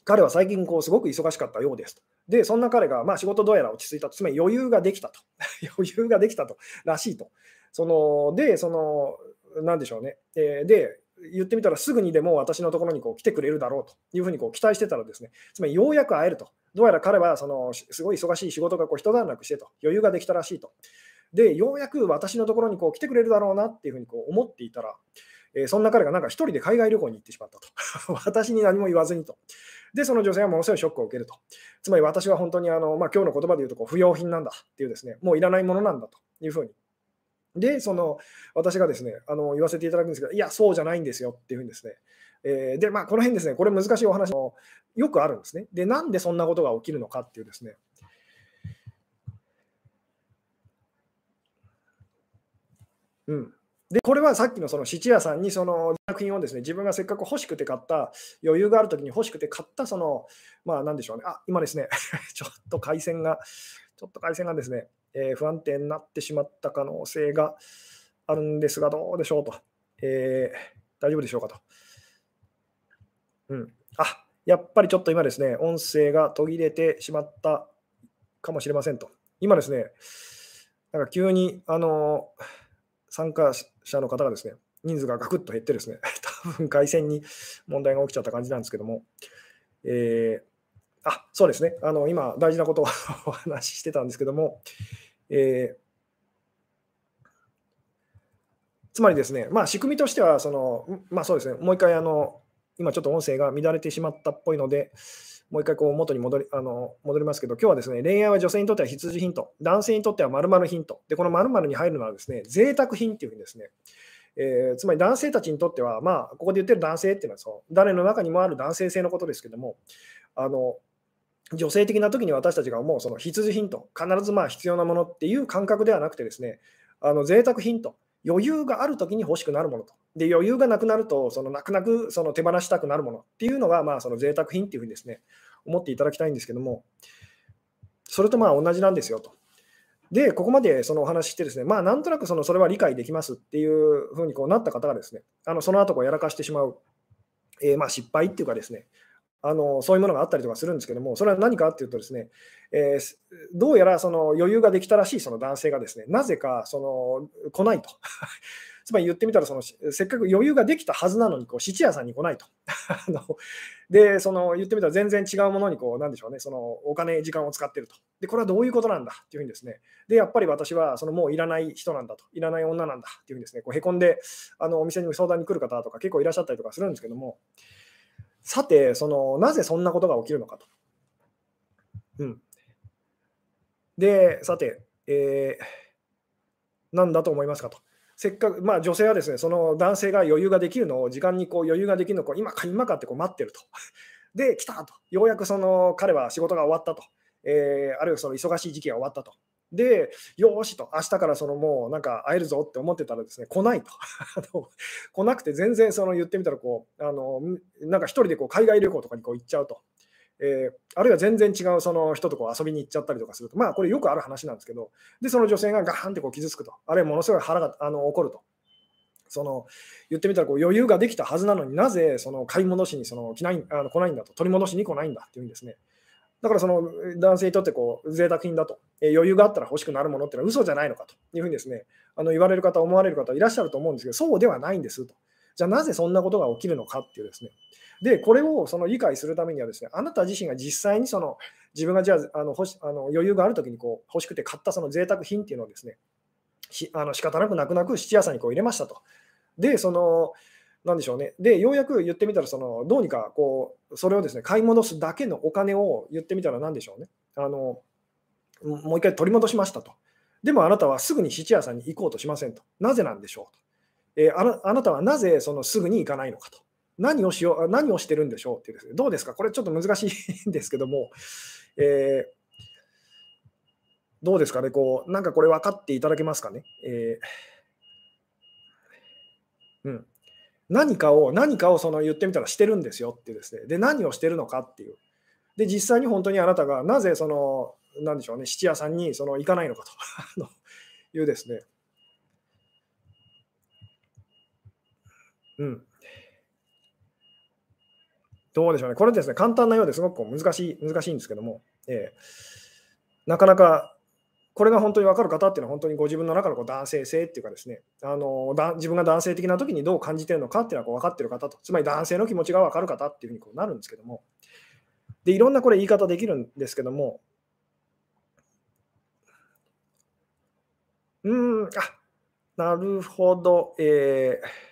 彼は最近こうすごく忙しかったようですと。で、そんな彼がまあ仕事どうやら落ち着いたと、つまり余裕ができたと。<laughs> 余裕ができたと、らしいと。そので、その、なんでしょうね。え、で、言ってみたらすぐにでも私のところにこう来てくれるだろうというふうにこう期待してたらですね、つまりようやく会えると。どうやら彼はそのすごい忙しい仕事がこう一段落してと、余裕ができたらしいと。で、ようやく私のところにこう来てくれるだろうなっていうふうにこう思っていたら、えー、そんな彼がなんか一人で海外旅行に行ってしまったと。<laughs> 私に何も言わずにと。で、その女性はものすごいショックを受けると。つまり私は本当にあの、まあ、今日の言葉で言うとこう不要品なんだっていうですね、もういらないものなんだというふうにで、その私がですねあの言わせていただくんですけど、いや、そうじゃないんですよっていうふうにですね、えー、で、まあ、この辺ですね、これ難しいお話もよくあるんですね。で、なんでそんなことが起きるのかっていうですね、うん、で、これはさっきのその質屋さんにその作品をですね、自分がせっかく欲しくて買った、余裕があるときに欲しくて買った、その、まあなんでしょうね、あ、今ですね、<laughs> ちょっと回線が、ちょっと回線がですね、えー、不安定になってしまった可能性があるんですが、どうでしょうと。えー、大丈夫でしょうかと。うん。あ、やっぱりちょっと今ですね、音声が途切れてしまったかもしれませんと。今ですね、なんか急に、あのー参加者の方がですね、人数がガクッと減ってですね、<laughs> 多分回線に問題が起きちゃった感じなんですけども、えー、あそうですね、あの今、大事なことを <laughs> お話ししてたんですけども、えー、つまりですね、まあ、仕組みとしてはその、まあ、そうですね、もう一回あの、今ちょっと音声が乱れてしまったっぽいので、もう一回こう元に戻りあの戻りますけど、今日はですね、恋愛は女性にとっては必需品と、男性にとっては〇〇品と、で、この〇〇に入るのはですね、贅沢品っていうふうにですね、えー、つまり男性たちにとっては、まあ、ここで言ってる男性っていうのはそう、誰の中にもある男性性のことですけども、あの女性的な時に私たちが思うその必需品と、必ずまあ必要なものっていう感覚ではなくてですね、あの贅沢品と、余裕がある時に欲しくなるものと。で余裕がなくなると、その泣く泣くその手放したくなるものっていうのが、まあ、その贅沢品っていうふうにですね、思っていただきたいんですけども、それとまあ同じなんですよと。で、ここまでそのお話ししてですね、まあなんとなくそのそれは理解できますっていうふうにこうなった方がですね、あのその後こうやらかしてしまう、えー、まあ失敗っていうかですね、あのそういうものがあったりとかするんですけども、それは何かっていうとですね、えー、どうやらその余裕ができたらしいその男性がですね、なぜかその来ないと。つまり言ってみたらその、せっかく余裕ができたはずなのに、こう質屋さんに来ないと。<laughs> で、その言ってみたら全然違うものにこう、なんでしょうね、そのお金、時間を使ってると。で、これはどういうことなんだっていうふうにですね、で、やっぱり私はそのもういらない人なんだと、いらない女なんだっていうふうにですね、こうへこんであのお店に相談に来る方とか結構いらっしゃったりとかするんですけども、さて、そのなぜそんなことが起きるのかと。うん。で、さて、えー、なんだと思いますかと。せっかく、まあ、女性はですね、その男性が余裕ができるのを、時間にこう余裕ができるのを今か今かってこう待ってると。<laughs> で、来たと。ようやくその彼は仕事が終わったと。えー、あるいはその忙しい時期が終わったと。で、よしと、明日からそのもうなんか会えるぞって思ってたらですね、来ないと。<laughs> 来なくて全然その言ってみたらこう、あのなんか一人でこう海外旅行とかにこう行っちゃうと。えー、あるいは全然違うその人とこう遊びに行っちゃったりとかすると、まあこれよくある話なんですけど、で、その女性がガーンってこう傷つくと、あるいはものすごい腹があの怒ると。その言ってみたらこう余裕ができたはずなのになぜその買い戻しにその来ないあの来ないんだと、取り戻しに来ないんだっていうんですね。だからその男性にとってこう贅沢品だと、え、余裕があったら欲しくなるものってのは嘘じゃないのかというふうにですね、あの言われる方、思われる方いらっしゃると思うんですけど、そうではないんですと。じゃあなぜそんなことが起きるのかっていうですね。で、これをその理解するためにはですね、あなた自身が実際にその自分がじゃああの欲しあの余裕があるときにこう欲しくて買ったその贅沢品っていうのをですね、しあの仕方なく泣く泣く質屋さんにこう入れましたと。で、その、なんでしょうね。で、ようやく言ってみたら、そのどうにかこうそれをですね買い戻すだけのお金を言ってみたら何でしょうね。あのもう一回取り戻しましたと。でもあなたはすぐに質屋さんに行こうとしませんと。なぜなんでしょうと。えー、あなあなたはなぜそのすぐに行かないのかと。何をしよう何をしてるんでしょうってうですね、どうですか、これちょっと難しいんですけども、えー、どうですかね、こうなんかこれ分かっていただけますかね？えー、うん、何かを、何かをその言ってみたらしてるんですよってですね、で、何をしてるのかっていう。で、実際に本当にあなたがなぜその、なんでしょうね、質屋さんにその行かないのかと。<laughs> いうですね、うん。どうでしょうね。これですね、簡単なようですごく難しい難しいんですけども、えー、なかなかこれが本当に分かる方っていうのは、本当にご自分の中のこう男性性っていうかですね、あのだ自分が男性的な時にどう感じてるのかっていうのはこう分かってる方と、つまり男性の気持ちが分かる方っていうふうにこうなるんですけども、でいろんなこれ言い方できるんですけども、うん、あなるほど、えー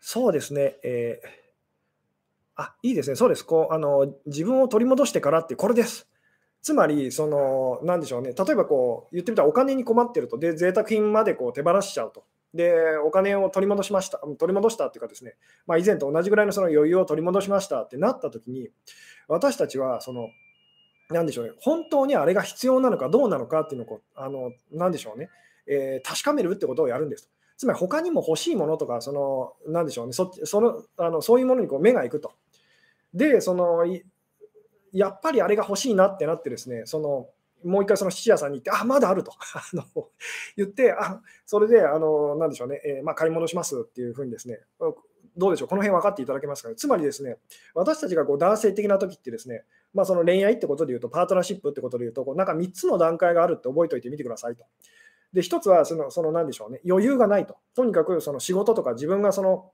そうですね。えー、あ、いいですね。そうです。こう、あの、自分を取り戻してからってこれです。つまり、その、なんでしょうね。例えばこう、言ってみたらお金に困ってると、で、贅沢品までこう手放しちゃうと。で、お金を取り戻しました。取り戻したっていうかですね、まあ、以前と同じぐらいのその余裕を取り戻しましたってなった時に、私たちは、その、なんでしょうね、本当にあれが必要なのかどうなのかっていうのをこう、あの、なんでしょうね、えー、確かめるってことをやるんです。つまり他にも欲しいものとか、その、なんでしょうね、そそのあのそういうものにこう目が行くと。で、その、やっぱりあれが欲しいなってなってですね、その、もう一回その質屋さんに行って、あ、まだあると <laughs> 言って、あ、それで、あの、なんでしょうね、えー、まあ、買い物しますっていうふうにですね、どうでしょう、この辺分かっていただけますかね。つまりですね、私たちがこう男性的な時ってですね、まあ、その恋愛ってことで言うと、パートナーシップってことで言うと、こうなんか3つの段階があるって覚えておいてみてくださいと。で、一つはその、その何でしょうね、余裕がないと。とにかくその仕事とか自分がその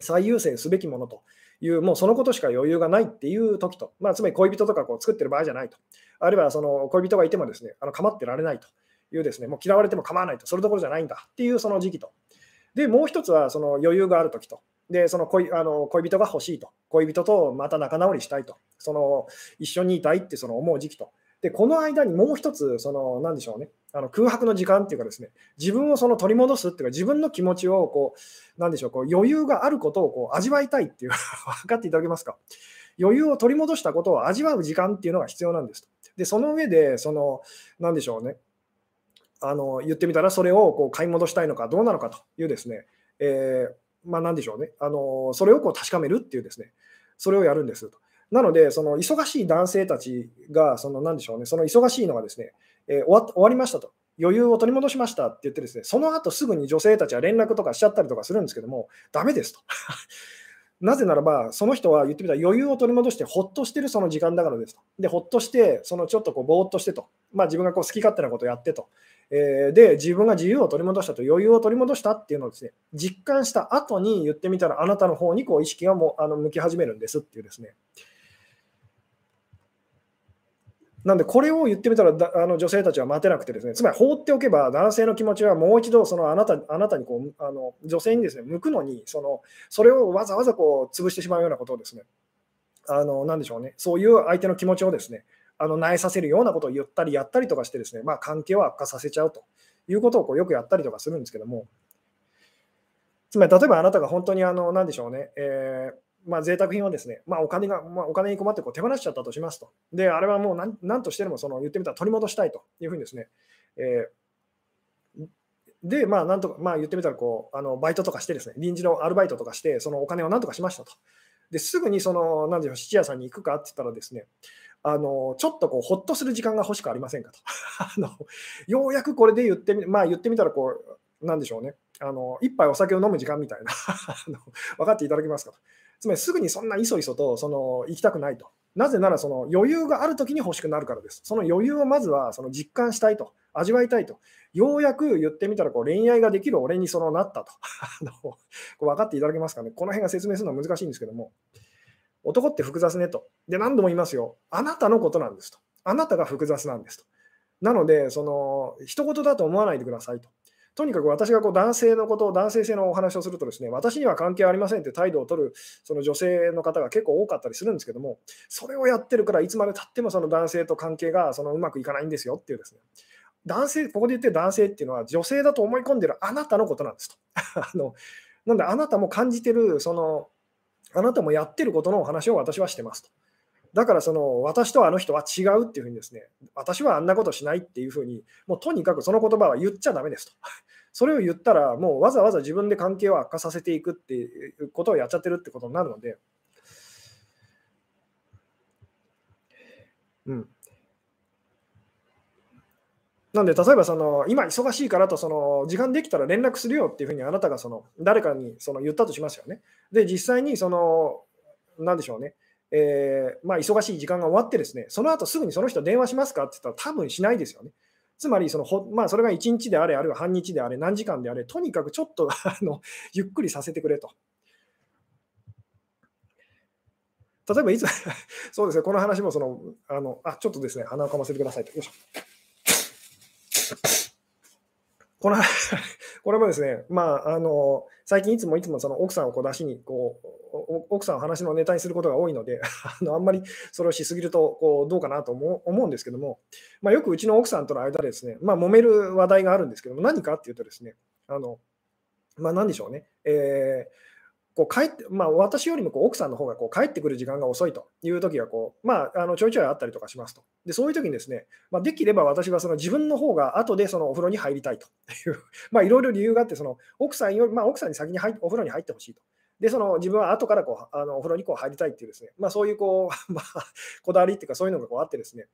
最優先すべきものという、もうそのことしか余裕がないっていう時と、まあ、つまり恋人とかこう作ってる場合じゃないと。あるいはその恋人がいてもですね、あの構ってられないというですね、もう嫌われても構わないと、それどころじゃないんだっていうその時期と。で、もう一つはその余裕がある時と。で、その恋あの恋人が欲しいと。恋人とまた仲直りしたいと。その一緒にいたいってその思う時期と。で、この間にもう一つ、その、なんでしょうね、あの空白の時間っていうかですね、自分をその取り戻すっていうか、自分の気持ちをこう、なんでしょう、こう余裕があることをこう味わいたいっていう、<laughs> 分かっていただけますか？余裕を取り戻したことを味わう時間っていうのが必要なんですと。で、その上で、その、なんでしょうね、あの言ってみたら、それをこう買い戻したいのかどうなのかというですね、えー、まあ、なんでしょうね、あのそれをこう確かめるっていうですね、それをやるんですと。なので、その忙しい男性たちが、そのなんでしょうね、その忙しいのがですね、えー、終わ終わりましたと、余裕を取り戻しましたって言ってですね、その後すぐに女性たちは連絡とかしちゃったりとかするんですけども、ダメですと。<laughs> なぜならば、その人は言ってみたら余裕を取り戻してほっとしてるその時間だからですと。で、ほっとして、そのちょっとこうぼーっとしてと。まあ自分がこう好き勝手なことをやってと。えー、で、自分が自由を取り戻したと、余裕を取り戻したっていうのをですね、実感した後に言ってみたら、あなたの方にこう意識がもうあの向き始めるんですっていうですね。なんで、これを言ってみたらあの女性たちは待てなくてですね、つまり放っておけば男性の気持ちはもう一度そのあなたあなたにこうあの女性にですね向くのにその、それをわざわざこう潰してしまうようなことをですね、あのなでしょうね、そういう相手の気持ちをですね、あの萎えさせるようなことを言ったりやったりとかしてですね、まあ、関係を悪化させちゃうということをこうよくやったりとかするんですけども、つまり例えばあなたが本当にあの、なんでしょうね、えーまあ、贅沢品をですね、まあ、お金が、まあ、お金に困ってこう手放しちゃったとしますと。で、あれはもう何何としてでもその言ってみたら取り戻したいというふうにですね、えー、で、まあ、なんとか、まあ、言ってみたらこう、あのバイトとかしてですね、臨時のアルバイトとかして、そのお金をなんとかしましたと。ですぐにその、なんでしょう、質屋さんに行くかって言ったらですね、あのちょっとこうほっとする時間が欲しくありませんかと。<laughs> あのようやくこれで言ってみ、まあ、言ってみたらこう、なんでしょうね、あの一杯お酒を飲む時間みたいな <laughs> 分かっていただけますかと。つまりすぐにそんないそいそとその行きたくないと。なぜならその余裕があるときに欲しくなるからです。その余裕をまずはその実感したいと、味わいたいと。ようやく言ってみたらこう恋愛ができる俺にそのなったと。<laughs> あのこう分かっていただけますかね。この辺が説明するのは難しいんですけども。男って複雑ねと。で、何度も言いますよ。あなたのことなんですと。あなたが複雑なんですと。なので、その、一言だと思わないでくださいと。とにかく私がこう男性のことを、男性性のお話をするとですね、私には関係ありませんって態度を取るその女性の方が結構多かったりするんですけども、それをやってるからいつまでたってもその男性と関係がそのうまくいかないんですよっていうですね、男性、ここで言ってる男性っていうのは女性だと思い込んでるあなたのことなんですと。<laughs> あのなんであなたも感じてる、その、あなたもやってることのお話を私はしてますと。だからその私とあの人は違うっていうふうにですね、私はあんなことしないっていうふうに、もうとにかくその言葉は言っちゃだめですと。<laughs> それを言ったら、もうわざわざ自分で関係を悪化させていくっていうことをやっちゃってるってことになるので、うん。なんで、例えばその今忙しいからとその時間できたら連絡するよっていうふうにあなたがその誰かにその言ったとしますよね。で、実際にその、なんでしょうね、えー、まあ、忙しい時間が終わってですね、その後すぐにその人電話しますかって言ったら多分しないですよね。つまりそのほ、まあ、それが1日であれ、あるいは半日であれ、何時間であれ、とにかくちょっと <laughs> あのゆっくりさせてくれと。例えばいつ <laughs> そうですね、この話もその、あの、あ、ちょっとですね、鼻をかませてくださいと。よいしょ。この <laughs> これもですね、まあ、あの最近いつもいつもその奥さんをこう出しにこう、奥さんを話のネタにすることが多いので、<laughs> あのあんまりそれをしすぎるとこうどうかなと思うんですけども、まあ、よくうちの奥さんとの間でですね、まあ、揉める話題があるんですけども、何かっていうとですね、あのまあ、何でしょうね、えーこう帰って、まあ、私よりもこう奥さんの方がこう帰ってくる時間が遅いという時がこう、まあ、あのちょいちょいあったりとかしますと。でそういう時にですね、まあ、できれば私はその自分の方が後でそのお風呂に入りたいという、<laughs> まあ、いろいろ理由があって、その奥さんより、まあ、奥さんに先に入お風呂に入ってほしいと。で、その自分は後からこうあのお風呂にこう入りたいっていうですね、まあ、そういうこう、<laughs> まあ、こだわりっていうか、そういうのがこうあってですね、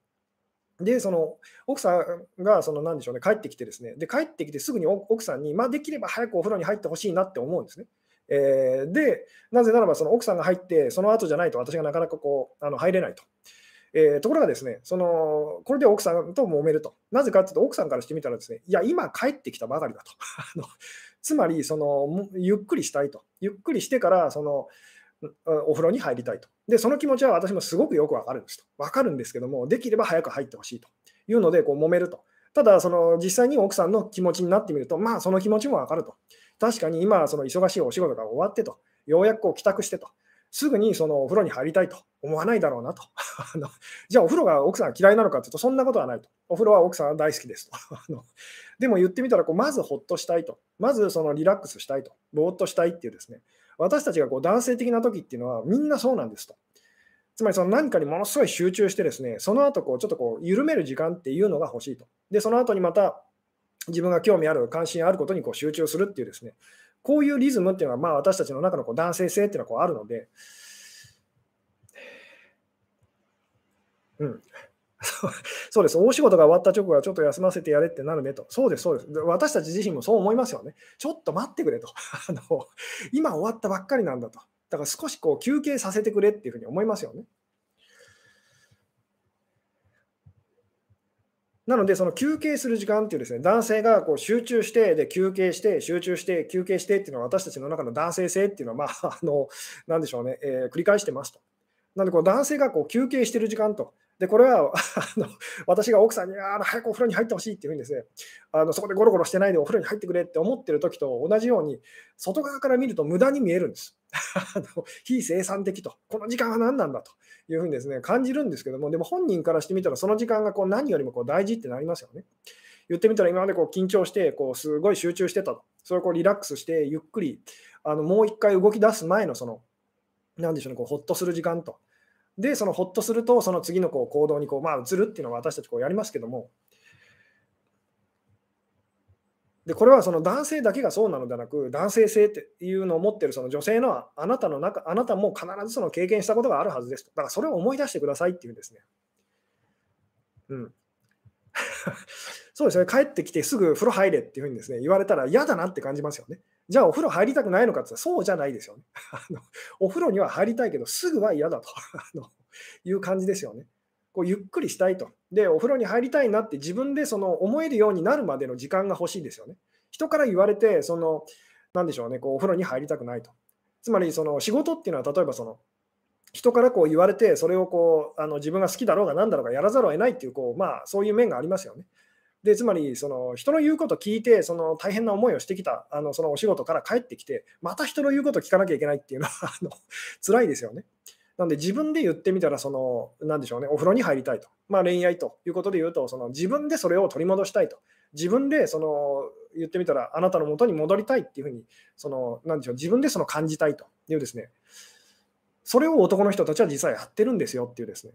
で、その奥さんがその何でしょうね、帰ってきてですね、で帰ってきてすぐに奥さんに、まあ、できれば早くお風呂に入ってほしいなって思うんですね。えー、で、なぜならばその奥さんが入って、その後じゃないと私がなかなかこうあの入れないと。えー、ところがですね、そのこれで奥さんと揉めると。なぜかというと、奥さんからしてみたらですね、いや、今帰ってきたばかりだと。<laughs> あのつまりその、ゆっくりしたいと。ゆっくりしてからそのお風呂に入りたいと。で、その気持ちは私もすごくよくわかるんですと。わかるんですけども、できれば早く入ってほしいというので、こう揉めると。ただ、その実際に奥さんの気持ちになってみると、まあ、その気持ちもわかると。確かに今、その忙しいお仕事が終わってと、ようやくこう帰宅してと、すぐにそのお風呂に入りたいと思わないだろうなと。<laughs> じゃあ、お風呂が奥さん嫌いなのかというと、そんなことはないと。お風呂は奥さんは大好きですと。<laughs> でも言ってみたらこう、まずほっとしたいと。まずそのリラックスしたいと。ぼーっとしたいっていうですね。私たちがこう男性的な時っていうのはみんなそうなんですと。つまりその何かにものすごい集中してですね、その後こうちょっとこう緩める時間っていうのが欲しいと。で、その後にまた自分が興味ある、関心あることにこう集中するっていうですね、こういうリズムっていうのは、まあ、私たちの中のこう男性性っていうのはこうあるので、うん、<laughs> そうです、大仕事が終わった直後はちょっと休ませてやれってなるねと。そうです、そうです。私たち自身もそう思いますよね。ちょっと待ってくれと。<laughs> あの今終わったばっかりなんだと。だから少しこう休憩させてくれっていうふうに思いますよね。なので、その休憩する時間っていうですね、男性がこう集中して、で休憩して、集中して、休憩してっていうのは、私たちの中の男性性っていうのは、まあ、<laughs> あの、なんでしょうね、えー、繰り返してますと。なので、男性がこう休憩してる時間と、で、これは <laughs> あの私が奥さんにあ早くお風呂に入ってほしいっていうふうにですね、あのそこでゴロゴロしてないでお風呂に入ってくれって思ってる時と同じように、外側から見ると無駄に見えるんです。あの非生産的と、この時間は何なんだというふうにですね感じるんですけども、でも本人からしてみたら、その時間がこう何よりもこう大事ってなりますよね。言ってみたら、今までこう緊張して、すごい集中してたと、それをこうリラックスして、ゆっくりあのもう一回動き出す前のその、なんでしょうね、こうほっとする時間と。で、そのほっとすると、その次のこう行動にこう、まあ、移るっていうのは私たちこうやりますけども、でこれはその男性だけがそうなのではなく、男性性っていうのを持ってるその女性のあなたの中、あなたも必ずその経験したことがあるはずです。だからそれを思い出してくださいっていうんですね。うん。そうですね、帰ってきてすぐ風呂入れっていうふうにですね言われたら嫌だなって感じますよね。じゃあお風呂入りたくないのかって言ったらそうじゃないですよね。<laughs> あのお風呂には入りたいけど、すぐは嫌だと <laughs> いう感じですよね。こうゆっくりしたいと。で、お風呂に入りたいなって自分でその思えるようになるまでの時間が欲しいですよね。人から言われて、その、なんでしょうね、こうお風呂に入りたくないと。つまり、その仕事っていうのは、例えばその、人からこう言われて、それをこうあの自分が好きだろうが何だろうがやらざるを得ないっていう、こうまあ、そういう面がありますよね。でつまりその人の言うこと聞いてその大変な思いをしてきたあのそのお仕事から帰ってきてまた人の言うこと聞かなきゃいけないっていうのはあの辛いですよね。なので自分で言ってみたらその何でしょうねお風呂に入りたいと、まあ、恋愛ということで言うとその自分でそれを取り戻したいと自分でその言ってみたらあなたのもとに戻りたいっていうふうにその何でしょう自分でその感じたいというですねそれを男の人たちは実はやってるんですよっていうですね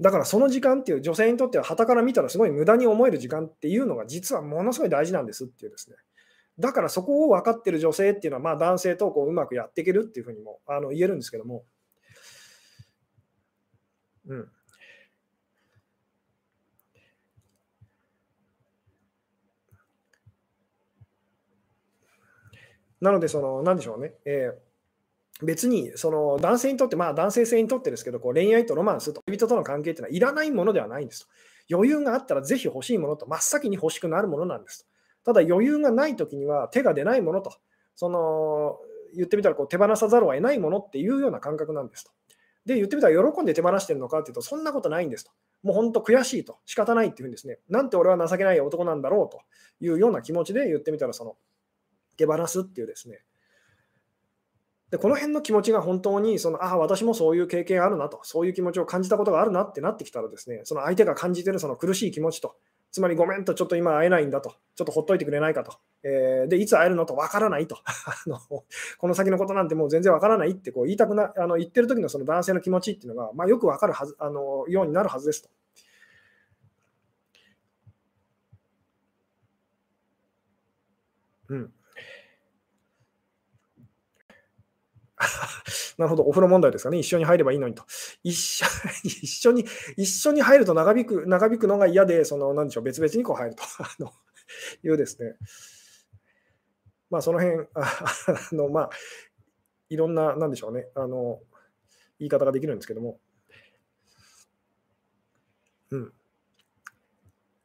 だからその時間っていう女性にとっては旗から見たらすごい無駄に思える時間っていうのが実はものすごい大事なんですっていうですね。だからそこを分かってる女性っていうのはまあ男性とこううまくやっていけるっていうふうにもあの言えるんですけども。うん。なので、その、なんでしょうね。えー、別に、その、男性にとって、まあ、男性性にとってですけど、こう恋愛とロマンスと恋人との関係っていうのは、いらないものではないんですと。余裕があったら、ぜひ欲しいものと、真っ先に欲しくなるものなんですと。ただ、余裕がないときには、手が出ないものと、その、言ってみたらこう手放さざるを得ないものっていうような感覚なんですと。で、言ってみたら喜んで手放してるのかっていうと、そんなことないんですと。もう本当悔しいと、仕方ないっていうふうにですね、なんて俺は情けない男なんだろうというような気持ちで言ってみたら、その手放すっていうですね、でこの辺の気持ちが本当にその、ああ、私もそういう経験あるなと、そういう気持ちを感じたことがあるなってなってきたらですね、その相手が感じてるその苦しい気持ちと、つまりごめんと、ちょっと今会えないんだと、ちょっとほっといてくれないかと、えー、で、いつ会えるのとわからないと、<laughs> この先のことなんてもう全然わからないってこう言いたくな、あの言ってる時のその男性の気持ちっていうのが、まあ、よくわかるはずあのようになるはずですと。うん。<laughs> なるほど、お風呂問題ですかね。一緒に入ればいいのにと。一緒 <laughs> 一緒に、一緒に入ると長引く、長引くのが嫌で、その、なんでしょう、別々にこう入ると <laughs> いうですね。まあ、その辺、あの、まあ、いろんな、なんでしょうね、あの、言い方ができるんですけども。うん。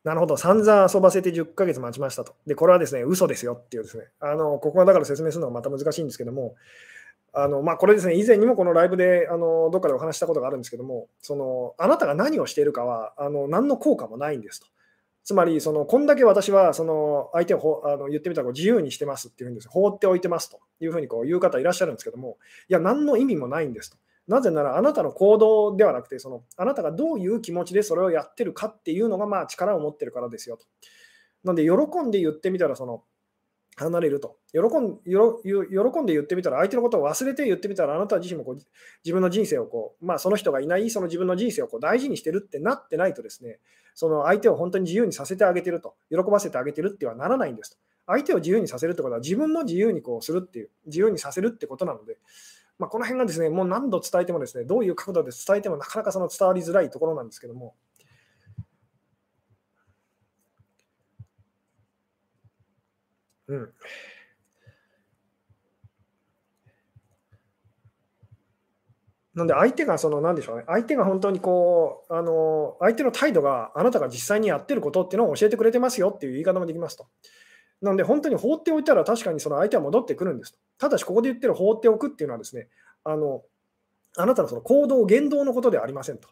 なるほど、散々遊ばせて10ヶ月待ちましたと。で、これはですね、嘘ですよっていうですね、あの、ここはだから説明するのがまた難しいんですけども、あのまあ、これですね、以前にもこのライブであのどっかでお話したことがあるんですけども、そのあなたが何をしているかはあの何の効果もないんですと。つまり、そのこんだけ私はその相手をあの言ってみたら自由にしてますっていうんです放っておいてますというふうにこう言う方いらっしゃるんですけども、いや、何の意味もないんですと。なぜなら、あなたの行動ではなくて、そのあなたがどういう気持ちでそれをやってるかっていうのがまあ力を持ってるからですよと。なので、喜んで言ってみたら、その離れると喜ん。喜んで言ってみたら、相手のことを忘れて言ってみたら、あなた自身もこう自分の人生をこう、まあ、その人がいないその自分の人生をこう大事にしてるってなってないとですね、その相手を本当に自由にさせてあげてると、喜ばせてあげてるってはならないんですと。相手を自由にさせるってことは、自分も自由にこうするっていう、自由にさせるってことなので、まあ、この辺がですね、もう何度伝えてもですね、どういう角度で伝えてもなかなかその伝わりづらいところなんですけども、うん。なんで相手がその、なんでしょうね、相手が本当にこう、あの、相手の態度があなたが実際にやってることっていうのを教えてくれてますよっていう言い方もできますと。なので本当に放っておいたら確かにその相手は戻ってくるんですと。ただしここで言ってる放っておくっていうのはですね、あの、あなたのその行動、言動のことではありませんと。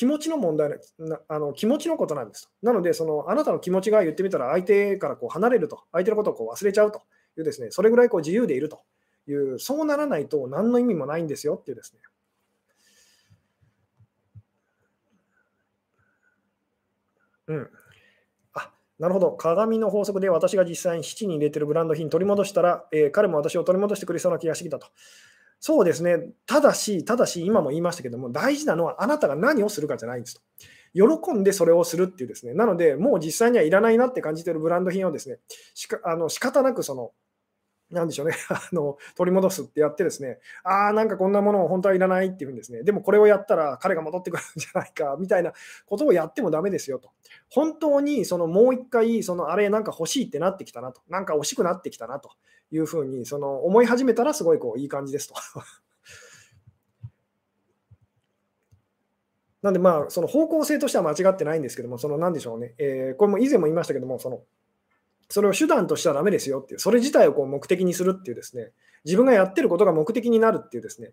気持ちの問題なあの、気持ちのことなんですと。なので、そのあなたの気持ちが言ってみたら相手からこう離れると、相手のことをこう忘れちゃうというですね、それぐらいこう自由でいるという、そうならないと何の意味もないんですよっていうですね、うん。あ、なるほど。鏡の法則で私が実際に質に入れてるブランド品取り戻したら、えー、彼も私を取り戻してくれそうな気がしてきたと。そうですね。ただし、ただし、今も言いましたけども、大事なのはあなたが何をするかじゃないんですと。喜んでそれをするっていうですね。なので、もう実際にはいらないなって感じてるブランド品をですね、しかあの仕方なくそのなんでしょうね <laughs> あの、取り戻すってやってですね、ああ、なんかこんなものを本当はいらないっていうんですね、でもこれをやったら彼が戻ってくるんじゃないかみたいなことをやってもダメですよと。本当にそのもう一回、そのあれなんか欲しいってなってきたなと、なんか惜しくなってきたなというふうにその思い始めたらすごいこういい感じですと。<laughs> なんでまあ、その方向性としては間違ってないんですけども、そのなんでしょうね、えー、これも以前も言いましたけども、そのそれを手段としてはダメですよっていう、それ自体をこう目的にするっていうですね、自分がやってることが目的になるっていうですね、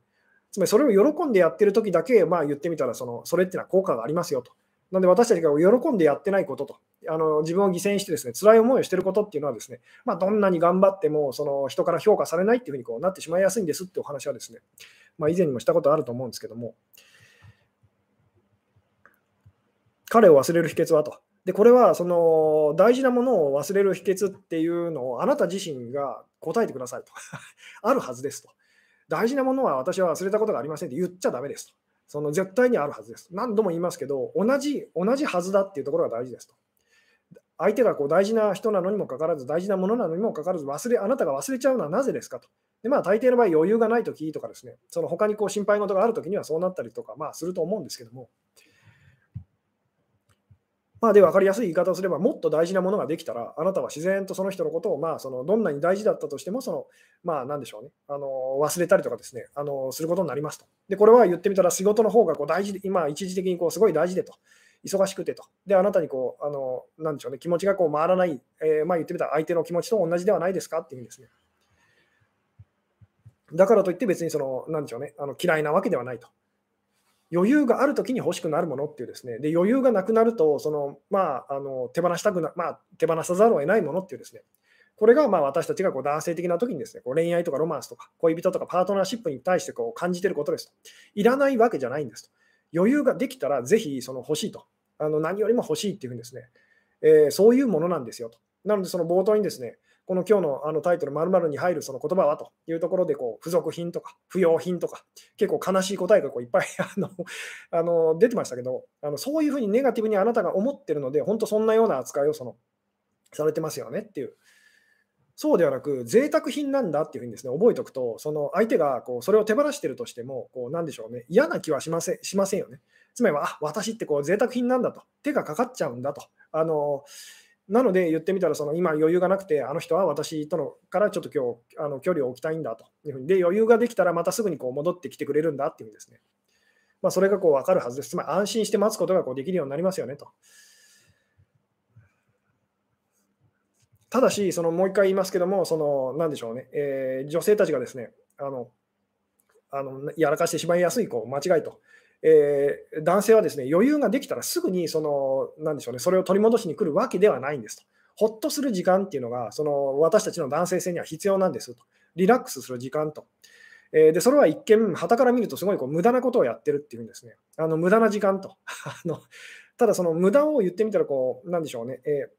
つまりそれを喜んでやってる時だけ、まあ言ってみたらその、それっていうのは効果がありますよと。なんで私たちが喜んでやってないことと、あの自分を犠牲にしてですね、辛い思いをしていることっていうのはですね、まあ、どんなに頑張ってもその人から評価されないっていうふうにこうなってしまいやすいんですってお話はですね、まあ、以前にもしたことあると思うんですけども、彼を忘れる秘訣はと。で、これはその大事なものを忘れる秘訣っていうのをあなた自身が答えてくださいと。<laughs> あるはずですと。大事なものは私は忘れたことがありませんって言っちゃだめですと。その絶対にあるはずです。何度も言いますけど、同じ、同じはずだっていうところが大事ですと。相手がこう大事な人なのにもかかわらず、大事なものなのにもかかわらず、忘れ、あなたが忘れちゃうのはなぜですかと。で、まあ、大抵の場合、余裕がないときとかですね、その他にこう心配事があるときにはそうなったりとか、まあ、すると思うんですけども、まあ、で、分かりやすい言い方をすれば、もっと大事なものができたら、あなたは自然とその人のことを、まあ、そのどんなに大事だったとしても、そのまあ、なんでしょうね、あの忘れたりとかですねあの、することになりますと。で、これは言ってみたら、仕事の方がこう大事で、今、一時的にこうすごい大事でと、忙しくてと。で、あなたにこう、あのなんでしょうね、気持ちがこう回らない、えー、まあ、言ってみたら、相手の気持ちと同じではないですかっていうんですね。だからといって別にその、なんでしょうね、あの嫌いなわけではないと。余裕があるときに欲しくなるものっていうですね、で余裕がなくなると、そのまあ、あの手放したくな、まあ、手放さざるを得ないものっていうですね、これがまあ私たちがこう男性的な時にですね、こう恋愛とかロマンスとか恋人とかパートナーシップに対してこう感じていることですと。いらないわけじゃないんですと。余裕ができたらぜひその欲しいと。あの何よりも欲しいっていうふうにですね、えー、そういうものなんですよと。なのでその冒頭にですね、この今日のあのタイトル、まるに入るその言葉はというところでこう、付属品とか不要品とか、結構悲しい答えがこういっぱいあの <laughs> あの出てましたけどあの、そういうふうにネガティブにあなたが思ってるので、本当そんなような扱いをそのされてますよねっていう。そうではなく、贅沢品なんだっていうふうにですね覚えておくと、その相手がこうそれを手放してるとしても、こうなんでしょうね、嫌な気はしませんしませんよね。つまりは、あ私ってこう贅沢品なんだと、手がかかっちゃうんだと。あのなので言ってみたら、その今余裕がなくて、あの人は私とのからちょっと今日あの距離を置きたいんだというふうに、で余裕ができたらまたすぐにこう戻ってきてくれるんだっていうんですね。まあ、それがこう分かるはずです。つまり安心して待つことがこうできるようになりますよねと。ただし、そのもう一回言いますけども、そのなんでしょうね、えー、女性たちがですね、あのあのやらかしてしまいやすいこう間違いとえー、男性はですね余裕ができたらすぐにそのなんでしょう、ね、それを取り戻しに来るわけではないんですと。ほっとする時間っていうのがその私たちの男性性には必要なんですと。リラックスする時間と。えー、でそれは一見、はたから見るとすごいこう無駄なことをやってるっていうんですね。あの無駄な時間と。<laughs> あのただ、その無駄を言ってみたらこう、なんでしょうね。えー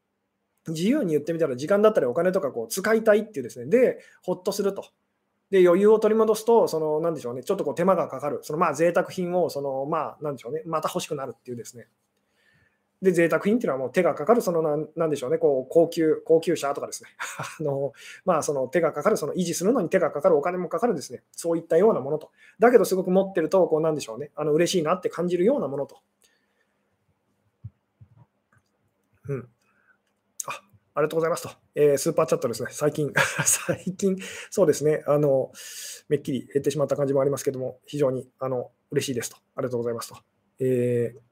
自由に言ってみたら時間だったりお金とかこう使いたいっていうですね、で、ほっとすると。で、余裕を取り戻すと、その、なんでしょうね、ちょっとこう手間がかかる、そのまあ贅沢品を、そのまあ、なんでしょうね、また欲しくなるっていうですね。で、贅沢品っていうのはもう手がかかる、そのなん、なんでしょうね、こう、高級、高級車とかですね。<laughs> あの、まあ、その手がかかる、その維持するのに手がかかる、お金もかかるですね。そういったようなものと。だけど、すごく持ってると、こう、なんでしょうね、あの、嬉しいなって感じるようなものと。うん。ありがとうございますと。えー、スーパーチャットですね、最近、<laughs> 最近、そうですね、あの、めっきり減ってしまった感じもありますけども、非常にあの嬉しいですと。ありがとうございますと。えー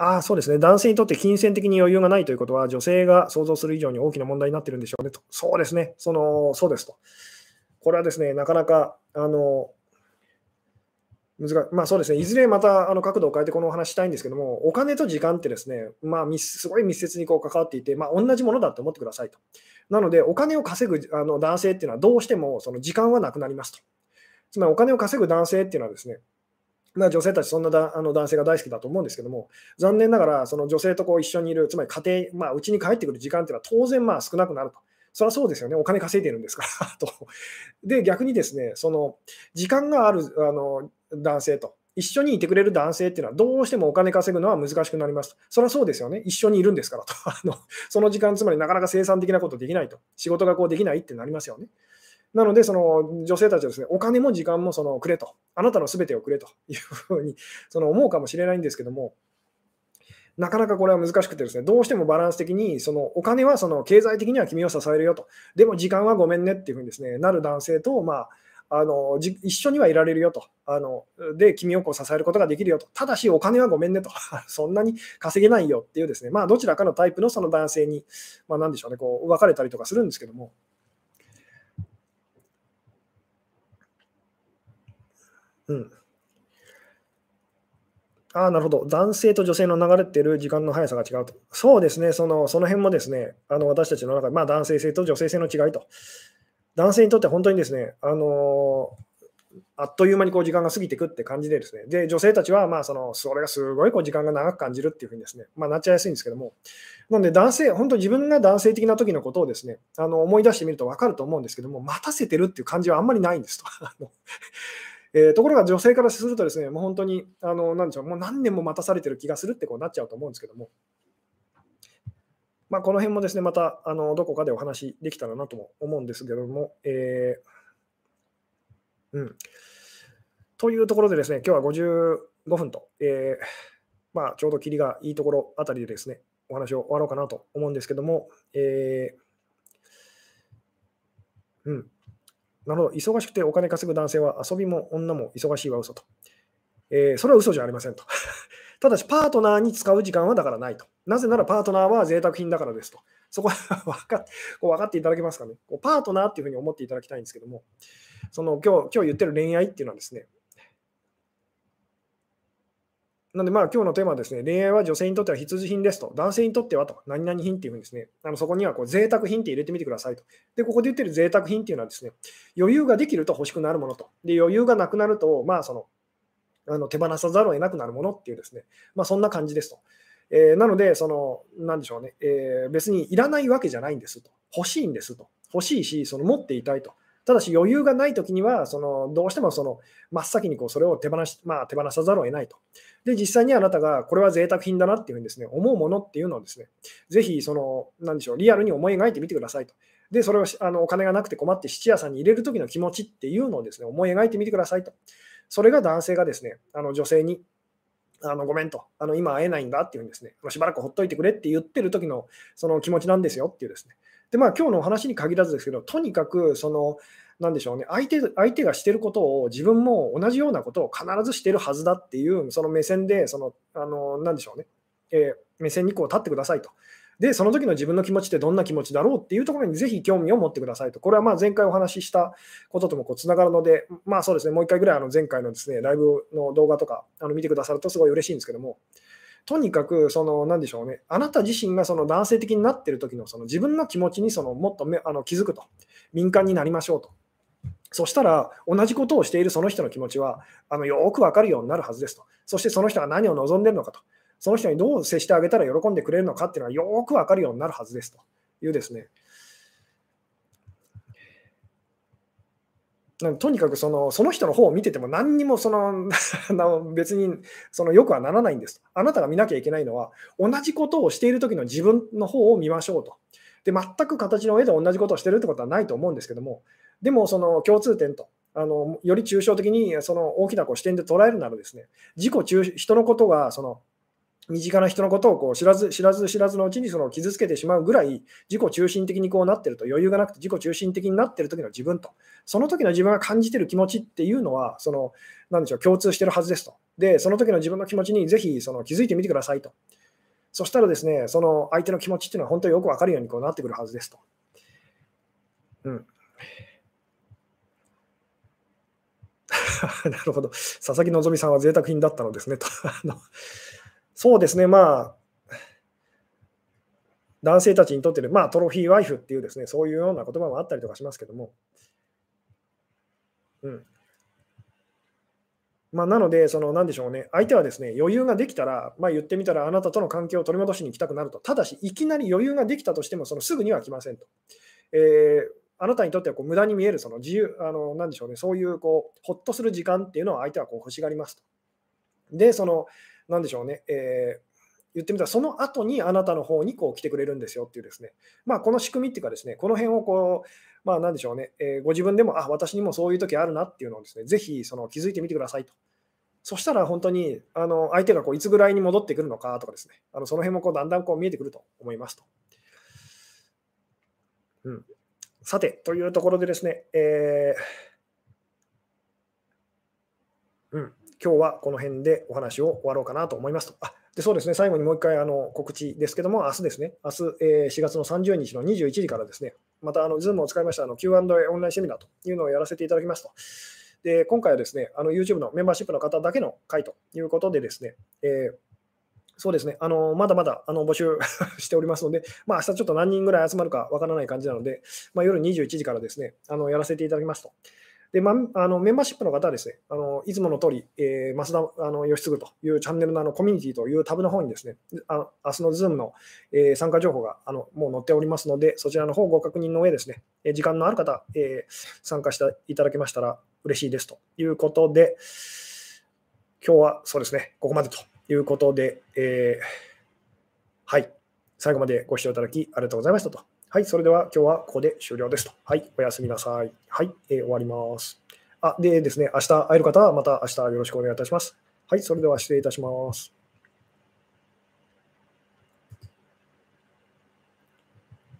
ああ、そうですね。男性にとって金銭的に余裕がないということは、女性が想像する以上に大きな問題になってるんでしょうねと。そうですね。その、そうですと。これはですね、なかなか、あの、難まあそうですね、いずれまたあの角度を変えてこのお話したいんですけども、お金と時間ってですね、まあ、すごい密接にこう関わっていて、まあ、同じものだと思ってくださいと。なので、お金を稼ぐあの男性っていうのはどうしてもその時間はなくなりますと。つまりお金を稼ぐ男性っていうのはですね、まあ、女性たち、そんなだあの男性が大好きだと思うんですけども、残念ながら、その女性とこう一緒にいる、つまり家庭、まあ、うちに帰ってくる時間っていうのは当然まあ少なくなると。それはそうですよね、お金稼いでるんですから <laughs> と。で、逆にですね、その時間があるあの男性と、一緒にいてくれる男性っていうのは、どうしてもお金稼ぐのは難しくなりますと。それはそうですよね。一緒にいるんですからと。<laughs> あのその時間、つまりなかなか生産的なことできないと。仕事がこうできないってなりますよね。なので、その女性たちはですね、お金も時間もそのくれと。あなたのすべてをくれというふうにその思うかもしれないんですけども、なかなかこれは難しくてですね、どうしてもバランス的に、そのお金はその経済的には君を支えるよと。でも時間はごめんねっていうふうにですね、なる男性と、まあ、あの一緒にはいられるよとあの、で、君をこう支えることができるよと、ただしお金はごめんねと、<laughs> そんなに稼げないよっていうですね、まあ、どちらかのタイプのその男性に、まあ、なんでしょうね、こう別れたりとかするんですけども。うん。ああ、なるほど。男性と女性の流れている時間の速さが違うと。そうですね、そのその辺もですね、あの私たちの中で、まあ、男性性と女性性の違いと。男性にとって本当にですね、あのあっという間にこう時間が過ぎていくって感じでですね、で女性たちはまあそのそれがすごいこう時間が長く感じるっていうふうにですね、まあ、なっちゃいやすいんですけども、なので男性、本当自分が男性的な時のことをですね、あの思い出してみると分かると思うんですけども、待たせてるっていう感じはあんまりないんですと。<laughs> えー、ところが女性からするとですね、もう本当に、あのなんでしょう、もう何年も待たされてる気がするってこうなっちゃうと思うんですけども、まあ、この辺もですね、またあのどこかでお話できたらなとも思うんですけども、えー、うん。というところでですね、今日は55分と、えー、まあ、ちょうど霧がいいところあたりでですね、お話を終わろうかなと思うんですけども、えー、うん。なるほど。忙しくてお金稼ぐ男性は遊びも女も忙しいは嘘と。えー、それは嘘じゃありませんと。ただし、パートナーに使う時間はだからないと。なぜならパートナーは贅沢品だからですと。そこは分かこう分かっていただけますかね。こうパートナーっていうふうに思っていただきたいんですけども、その今日今日言ってる恋愛っていうのはですね、なんで、まあ、今日のテーマはですね、恋愛は女性にとっては必需品ですと、男性にとってはと、何々品っていうふうにですね、あのそこにはこう贅沢品って入れてみてくださいと。で、ここで言ってる贅沢品っていうのはですね、余裕ができると欲しくなるものと。で、余裕がなくなると、まあ、その、あの手放さざるを得なくなるものっていうですね、まあ、そんな感じですと。えー、なので、その、なんでしょうね、えー、別にいらないわけじゃないんですと。欲しいんですと。欲しいし、その持っていたいと。ただし余裕がないときには、そのどうしてもその真っ先にこうそれを手放し、まあ、手放さざるを得ないと。で、実際にあなたがこれは贅沢品だなっていうふうにですね、思うものっていうのをですね、ぜひその、なんでしょう、リアルに思い描いてみてくださいと。で、それをあのお金がなくて困って質屋さんに入れるときの気持ちっていうのをですね、思い描いてみてくださいと。それが男性がですね、あの女性にあのごめんと、あの今会えないんだっていうふうにですね、しばらくほっといてくれって言ってる時のその気持ちなんですよっていうですね。で、まあ今日のお話に限らずですけど、とにかくそのなんでしょうね、相手相手がしてることを自分も同じようなことを必ずしてるはずだっていう、その目線で、その、あの、なんでしょうね、えー、目線にこう立ってくださいと。で、その時の自分の気持ちってどんな気持ちだろうっていうところにぜひ興味を持ってくださいと。これはまあ前回お話ししたことともつながるので、まあそうですね、もう一回ぐらいあの前回のですね、ライブの動画とかあの見てくださるとすごい嬉しいんですけども、とにかく、その、なんでしょうね、あなた自身がその男性的になってる時のその自分の気持ちにそのもっとめあの気づくと、敏感になりましょうと。そしたら、同じことをしているその人の気持ちは、あのよくわかるようになるはずですと。そしてその人が何を望んでるのかと。その人にどう接してあげたら喜んでくれるのかっていうのはよくわかるようになるはずですというですね。とにかくそのその人の方を見てても何にもその <laughs> 別にそのよくはならないんです。あなたが見なきゃいけないのは同じことをしている時の自分の方を見ましょうと。で全く形の上で同じことをしてるってことはないと思うんですけどもでもその共通点とあのより抽象的にその大きなこう視点で捉えるならですね自己中人のことがその身近な人のことをこう知らず知らず知らずのうちにその傷つけてしまうぐらい自己中心的にこうなってると余裕がなくて自己中心的になってる時の自分とその時の自分が感じてる気持ちっていうのはその何でしょう共通してるはずですとでその時の自分の気持ちにぜひその気づいてみてくださいとそしたらですねその相手の気持ちっていうのは本当によくわかるようにこうなってくるはずですと。うん <laughs> なるほど。佐々木希さんは贅沢品だったのですね。とそうですね、まあ、男性たちにとって、まあ、トロフィーワイフっていうですね、そういうような言葉もあったりとかしますけども、うん。まあ、なので、その、なんでしょうね、相手はですね、余裕ができたら、まあ、言ってみたら、あなたとの関係を取り戻しに行きたくなると。ただし、いきなり余裕ができたとしても、そのすぐには来ませんと。えー、あなたにとってはこう無駄に見えるその自由、あのなんでしょうね、そういうこうほっとする時間っていうのを相手はこう欲しがりますと。で、その、なんでしょうね、えー言ってみたら、その後にあなたの方にこう来てくれるんですよっていうですね、まあ、この仕組みっていうかですね、この辺をこう、まあ、なんでしょうね、えー、ご自分でも、あ、私にもそういう時あるなっていうのをですね、ぜひその気づいてみてくださいと。そしたら本当にあの相手がこういつぐらいに戻ってくるのかとかですね、あのその辺もこうだんだんこう見えてくると思いますと。うん、さて、というところでですね、えー、うん、今日はこの辺でお話を終わろうかなと思いますと。あでそうですね、最後にもう一回あの告知ですけども、明日ですね、明日、えー、4月の30日の21時からですね、またあの Zoom を使いましたあの Q&A オンラインセミナーというのをやらせていただきますと。で今回はですね、あの YouTube のメンバーシップの方だけの回ということでですね、えーそうですね、あのまだまだあの募集 <laughs> しておりますので、まあ明日ちょっと何人ぐらい集まるかわからない感じなので、まあ、夜21時からですね、あのやらせていただきますと。で、まあ、あのメンバーシップの方はですね、あのいつもの通り、えー、増田あの義嗣というチャンネルのあのコミュニティというタブの方にですね、あ明日の Zoom の、えー、参加情報があのもう載っておりますので、そちらの方ご確認の上ですね、え時間のある方、えー、参加していただけましたら嬉しいですということで、今日はそうですね、ここまでということで、えー、はい、最後までご視聴いただきありがとうございましたと。はい、それでは今日はここで終了ですと。はい、おやすみなさい。はい、えー、終わります。あ、でですね、明日会える方はまた明日よろしくお願いいたします。はい、それでは失礼いたします。